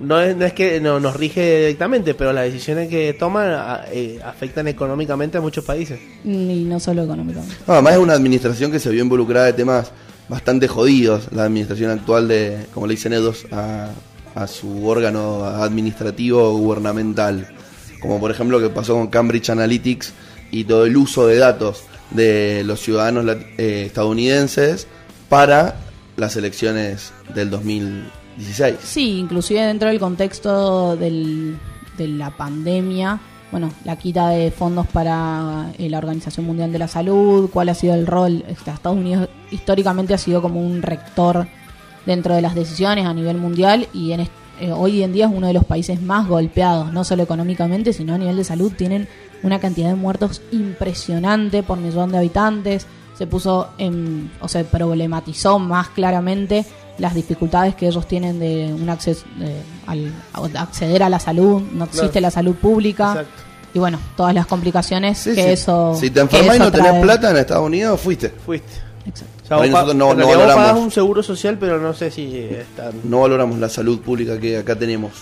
no, es, no es que no, nos rige directamente, pero las decisiones que toman a- eh, afectan económicamente a muchos países. Y no solo económicamente. No, además es una administración que se vio involucrada de temas bastante jodidos. La administración actual de, como le dicen Edos, a, a su órgano administrativo gubernamental. Como por ejemplo lo que pasó con Cambridge Analytics y todo el uso de datos de los ciudadanos eh, estadounidenses para las elecciones del 2016. Sí, inclusive dentro del contexto de la pandemia, bueno, la quita de fondos para eh, la Organización Mundial de la Salud, cuál ha sido el rol. Estados Unidos históricamente ha sido como un rector dentro de las decisiones a nivel mundial y en eh, hoy en día es uno de los países más golpeados, no solo económicamente, sino a nivel de salud. Tienen una cantidad de muertos impresionante por millón de habitantes. Se puso en, o se problematizó más claramente las dificultades que ellos tienen de un acceso de- al a acceder a la salud, no existe Claro. la salud pública Exacto. y bueno, todas las complicaciones Sí, que sí. eso si te enfermas y no tenés trae. plata en Estados Unidos, fuiste. Fuiste. Exacto. O sea, Por ahí vos pa- nosotros no- valoramos. un seguro social, pero no sé si están... No valoramos la salud pública que acá tenemos.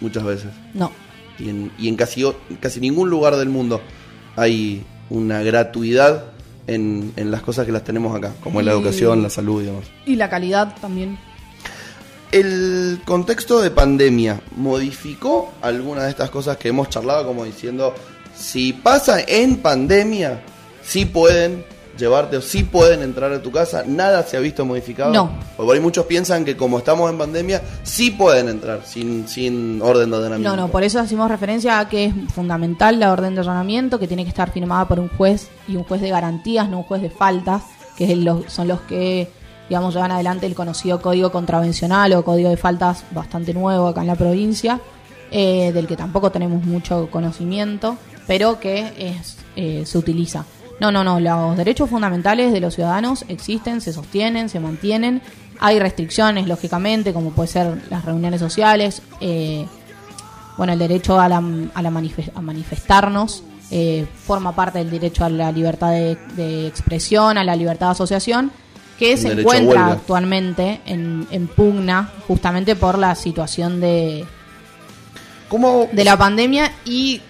muchas veces. No. Y en, y en casi, casi ningún lugar del mundo hay una gratuidad en, en las cosas que las tenemos acá, como en la educación, la salud y demás. Y la calidad también. ¿El contexto de pandemia modificó alguna de estas cosas que hemos charlado como diciendo, si pasa en pandemia, sí pueden llevarte o sí pueden entrar a tu casa? ¿Nada se ha visto modificado? No. Porque por ahí muchos piensan que como estamos en pandemia, sí pueden entrar sin, sin orden de ordenamiento. No, no, por eso hacemos referencia a que es fundamental la orden de allanamiento, que tiene que estar firmada por un juez y un juez de garantías, no un juez de faltas, que son los que, digamos, llevan adelante el conocido código contravencional o código de faltas bastante nuevo acá en la provincia, eh, del que tampoco tenemos mucho conocimiento, pero que es, eh, se utiliza. No, no, no, los derechos fundamentales de los ciudadanos existen, se sostienen, se mantienen. Hay restricciones, lógicamente, como puede ser las reuniones sociales, eh, bueno, el derecho a, la, a, la manife- a manifestarnos eh, forma parte del derecho a la libertad de, de expresión, a la libertad de asociación, que se encuentra actualmente en, en pugna justamente por la situación de, ¿Cómo, de la pandemia y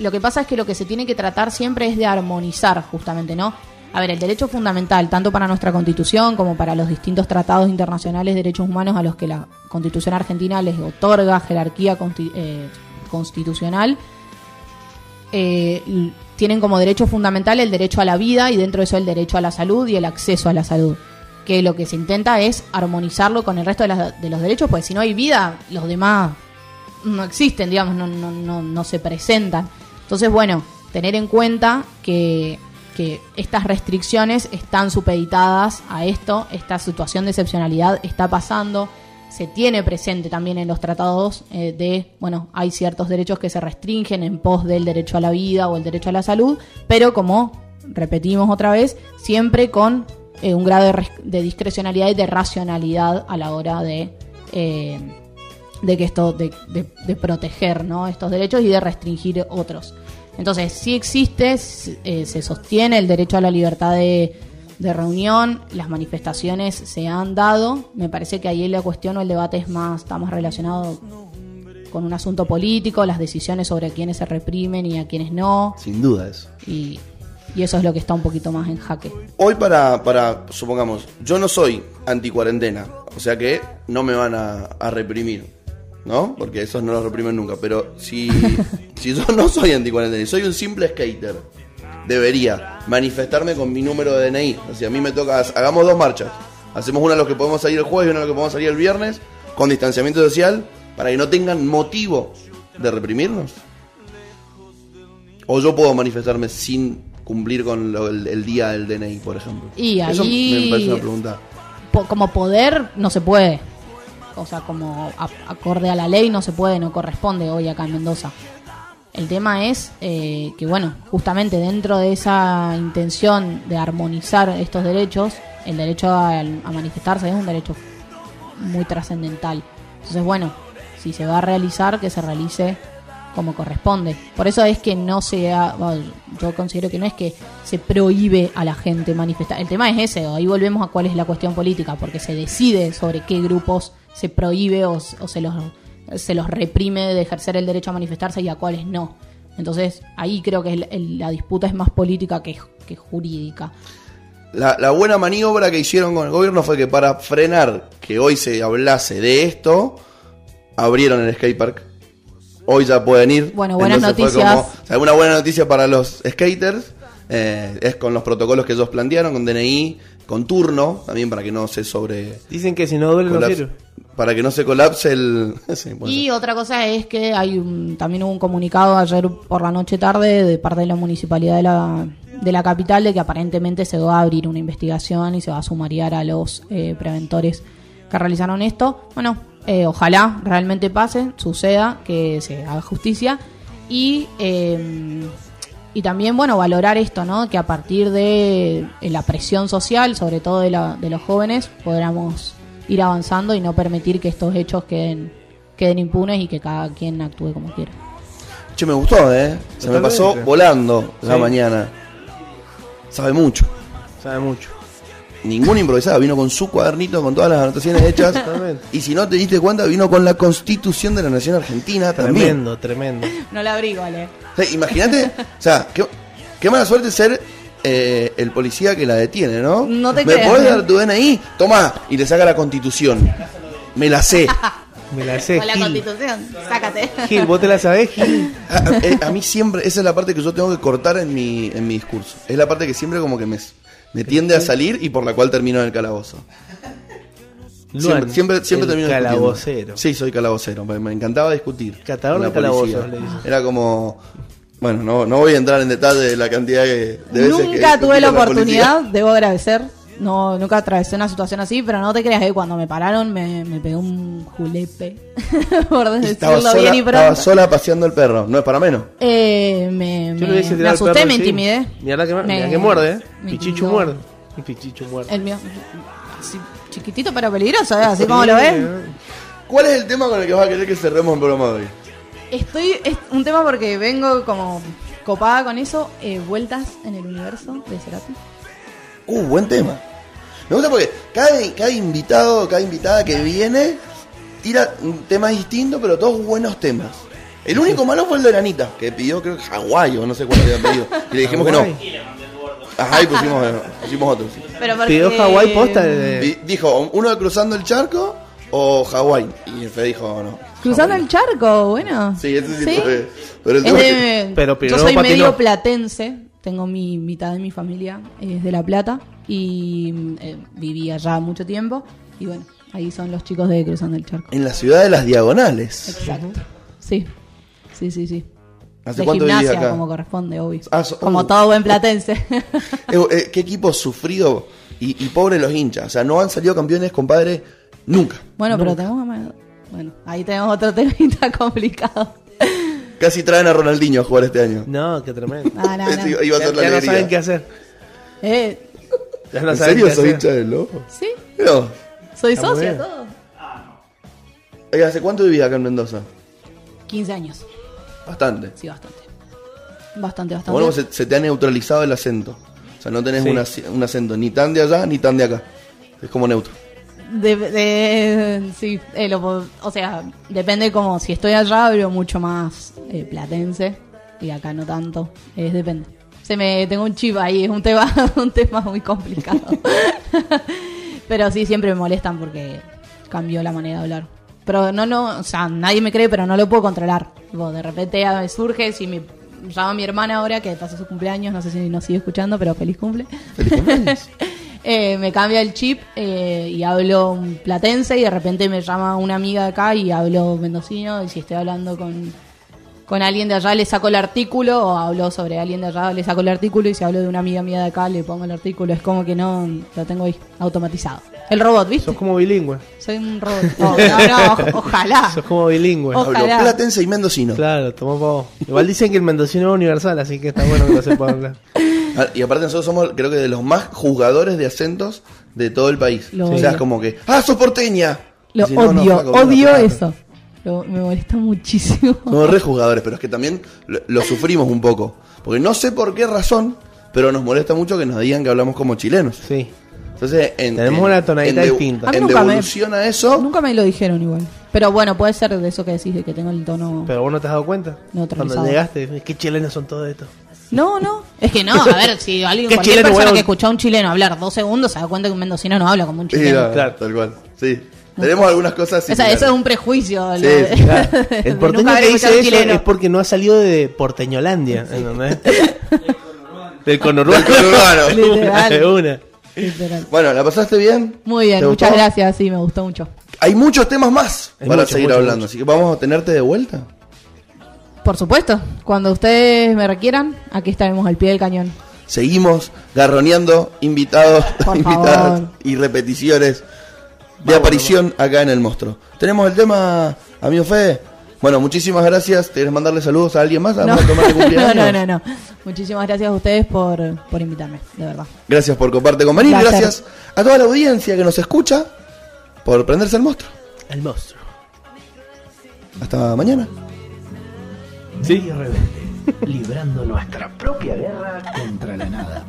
lo que pasa es que lo que se tiene que tratar siempre es de armonizar justamente, ¿no? A ver, el derecho fundamental, tanto para nuestra constitución como para los distintos tratados internacionales de derechos humanos a los que la constitución argentina les otorga jerarquía eh, constitucional, eh, tienen como derecho fundamental el derecho a la vida y dentro de eso el derecho a la salud y el acceso a la salud. Que lo que se intenta es armonizarlo con el resto de, las- los derechos, pues si no hay vida, los demás no existen, digamos, no, no, no, no se presentan. Entonces, bueno, tener en cuenta que, que estas restricciones están supeditadas a esto, esta situación de excepcionalidad está pasando, se tiene presente también en los tratados eh, de, bueno, hay ciertos derechos que se restringen en pos del derecho a la vida o el derecho a la salud, pero como repetimos otra vez, siempre con eh, un grado de, discrecionalidad y de racionalidad a la hora de... eh, de que esto de- de proteger ¿no? estos derechos y de restringir otros entonces sí existe eh, se sostiene el derecho a la libertad de, de reunión las manifestaciones se han dado. Me parece que ahí la cuestión o el debate es más está más relacionado con un asunto político las decisiones sobre quiénes se reprimen y a quiénes no. Sin duda eso. y, y eso es lo que está un poquito más en jaque. Hoy para, para, supongamos, yo no soy anti-cuarentena, o sea que no me van a, a reprimir, ¿no? Porque esos no los reprimen nunca, pero si, si yo no soy anti-cuarentena y soy un simple skater, debería manifestarme con mi número de DNI. O sea, a mí me toca, hagamos dos marchas. Hacemos una a los que podemos salir el jueves y una a los que podemos salir el viernes, con distanciamiento social, para que no tengan motivo de reprimirnos. O yo puedo manifestarme sin cumplir con lo- el, el día del DNI, por ejemplo. Y Eso ahí- me parece una pregunta. po- como poder no se puede. O sea, como acorde a la ley no se puede, no corresponde hoy acá en Mendoza. El tema es eh, que, bueno, justamente dentro de esa intención de armonizar estos derechos, el derecho a, manifestarse es un derecho muy trascendental. Entonces, bueno, si se va a realizar, que se realice como corresponde. Por eso es que no se ha, yo considero que no es que se prohíbe a la gente manifestar. El tema es ese, ahí volvemos a cuál es la cuestión política, porque se decide sobre qué grupos se prohíbe o, o se los se los reprime de ejercer el derecho a manifestarse y a cuáles no. Entonces, ahí creo que el- el- la disputa es más política que, que jurídica. La, la buena maniobra que hicieron con el gobierno fue que para frenar que hoy se hablase de esto, abrieron el skatepark. Hoy ya pueden ir. Bueno, buenas fue noticias. como- o sea, una buena noticia para los skaters eh, es con los protocolos que ellos plantearon, con DNI, con turno, también para que no se sobre. Dicen que si no duele no sirve. Para que no se colapse el. sí, Y ser. otra cosa es que hay un- también hubo un comunicado ayer por la noche tarde de parte de la municipalidad de la, de la capital de que aparentemente se va a abrir una investigación y se va a sumariar a los eh, preventores que realizaron esto. Bueno, eh, ojalá realmente pase, suceda, que se haga justicia y eh, y también bueno valorar esto, ¿no? Que a partir de eh, la presión social, sobre todo de, la- de los jóvenes, podamos ir avanzando y no permitir que estos hechos queden queden impunes y que cada quien actúe como quiera. Che, me gustó, ¿eh? Se me pasó volando la Sí. mañana. Sabe mucho. Sabe mucho. ninguna improvisada, vino con su cuadernito, con todas las anotaciones hechas. Totalmente. y si no te diste cuenta, vino con la constitución de la Nación Argentina también. Tremendo, tremendo. No la abrigo, Ale. O sea, imagínate, o sea, qué, qué mala suerte ser eh, el policía que la detiene, ¿no? No te ¿Me creas, podés dar tu DNI? Toma, y le saca la constitución. Me la sé. Me la sé, Con la Gil. constitución, sácate. Gil, ¿vos te la sabés, Gil? A, a- eh, a mí siempre, esa es la parte que yo tengo que cortar en mi, en mi discurso. Es la parte que siempre como que me, me tiende a salir y por la cual termino en el calabozo. Siempre, Luan, siempre, siempre el termino discutiendo. calabocero. Sí, soy calabocero. Me, me encantaba discutir. Catador de calabozos. Era como... Bueno, no, no voy a entrar en detalle de la cantidad que, de veces que Nunca tuve la oportunidad, debo agradecer. No, nunca atravesé una situación así, pero no te creas que cuando me pararon me, me pegó un julepe, por decirlo Estaba sola, bien y estaba pronto. sola paseando el perro, no es para menos. Eh, me, Yo me, me asusté, perro me intimidé. Mirá que, Me- que muerde, ¿eh? Pichichu muerde. Y Pichichu muerde. El mío, así, chiquitito pero peligroso, ¿eh? así como lo ven. ¿Cuál es el tema con el que vas a querer que cerremos el programa de hoy? Estoy, es un tema porque vengo como copada con eso, eh, vueltas en el universo de Cerati. Uh, buen tema. Me gusta porque cada, cada invitado, cada invitada que viene tira un tema distinto, pero todos buenos temas. El único malo fue el de Anita, que pidió creo que Hawái o no sé cuál había pedido. Y le dijimos que no. Ajá, y pusimos, pusimos otro. sí. Pero porque, Pidió Hawái posta de... Di- Dijo, uno de cruzando el charco o Hawái. Y Fede dijo, no. Cruzando el charco, bueno. Sí, ese sí, ¿Sí? fue. Pero Es de- Pero yo soy medio platense, tengo mi mitad de mi familia es de La Plata y eh, viví allá mucho tiempo y bueno, ahí son los chicos de Cruzando el Charco. en la ciudad de las diagonales. Exacto. Sí, sí, sí, sí. ¿Hace de cuánto gimnasia, acá? como corresponde, obvio. Ah, so- como uh. todo buen platense. Eh, eh, qué equipo sufrido y, y pobre los hinchas. O sea, no han salido campeones, compadre, nunca. bueno, pero tenemos Bueno, ahí tenemos otro temita complicado. Casi traen a Ronaldinho a jugar este año. No, qué tremendo. No, no, no. Ese iba a Ya, ser la ya no alegría. saben qué hacer. Eh, Ya no ¿En saben serio qué soy hacer. hincha del lobo? sí, No. soy Está socia, todo. Oiga, ¿Hace cuánto vivís acá en Mendoza? 15 años, Bastante. sí, bastante. Bastante, bastante. Bueno, se, se te ha neutralizado el acento. O sea, no tenés Sí. un acento ni tan de allá ni tan de acá. Es como neutro. De, de- sí, eh, lo- o sea, depende como si estoy allá hablo mucho más eh, platense y acá no tanto, es depende. Se me tengo un chip ahí, es un tema un tema muy complicado. pero sí siempre me molestan porque cambió la manera de hablar. Pero no no, o sea, nadie me cree, pero no lo puedo controlar. Tipo, de repente me surge si me llama mi hermana ahora que pasa su cumpleaños, no sé si nos sigue escuchando, pero feliz cumple. Feliz cumpleaños. Eh, me cambia el chip eh, y hablo platense y de repente me llama una amiga de acá y hablo mendocino y si estoy hablando con, con alguien de allá le saco el artículo o hablo sobre alguien de allá le saco el artículo y si hablo de una amiga mía de acá le pongo el artículo es como que no lo tengo ahí automatizado el robot ¿viste? Sos como bilingüe. soy un robot no, no, ojalá Sos como bilingüe. Ojalá. Hablo platense y mendocino. Claro, tomó pavo. Igual dicen que el mendocino es universal, así que está bueno que lo sepa hablar. Ah, Y aparte nosotros somos, creo que de los más juzgadores de acentos de todo el país. Lo o sea, odio. es como que, ¡ah, sos porteña! lo no, no, odio odio eso Lo- me molesta muchísimo Somos re juzgadores, pero es que también lo, lo sufrimos un poco. Porque no sé por qué razón, pero nos molesta mucho que nos digan que hablamos como chilenos. Sí. Entonces, en, Tenemos en- una tonadita en de- distinta. En nunca me- devolución a eso, nunca me lo dijeron igual pero bueno puede ser de eso que decís de que tengo el tono Pero vos no te has dado cuenta. Neutralizado. Cuando llegaste, qué chilenos son todos estos. No, no. Es que no, a ver, si alguien, ¿Qué cualquier persona que escucha a un chileno hablar dos segundos se da cuenta que un mendocino no habla como un Sí, chileno. no, Claro. tal cual. Sí. Tenemos algunas cosas O sea, eso es un prejuicio. Sí, de- Claro. El porteño que dice un eso chileno. es porque no ha salido de Porteñolandia. ¿entendés? Del conurbano. Del conurbano. Literal. Una. Literal. Bueno, ¿la pasaste bien? Muy bien, ¿Te muchas gustó? gracias, sí, me gustó mucho. Hay muchos temas más Hay para mucho, seguir mucho, hablando, mucho. así que vamos a tenerte de vuelta. Por supuesto, cuando ustedes me requieran, aquí estaremos al pie del cañón. Seguimos garroneando invitados, invitadas y repeticiones de aparición acá en el monstruo. Tenemos el tema, amigo Fede. Bueno, muchísimas gracias. ¿Quieres mandarle saludos a alguien más? No. No, no, no, no. Muchísimas gracias a ustedes por, por invitarme, de verdad. Gracias por compartir con. Placer. Gracias a toda la audiencia que nos escucha por prenderse el monstruo. El monstruo. Hasta mañana. Sí. rebelde, librando nuestra propia guerra contra la nada.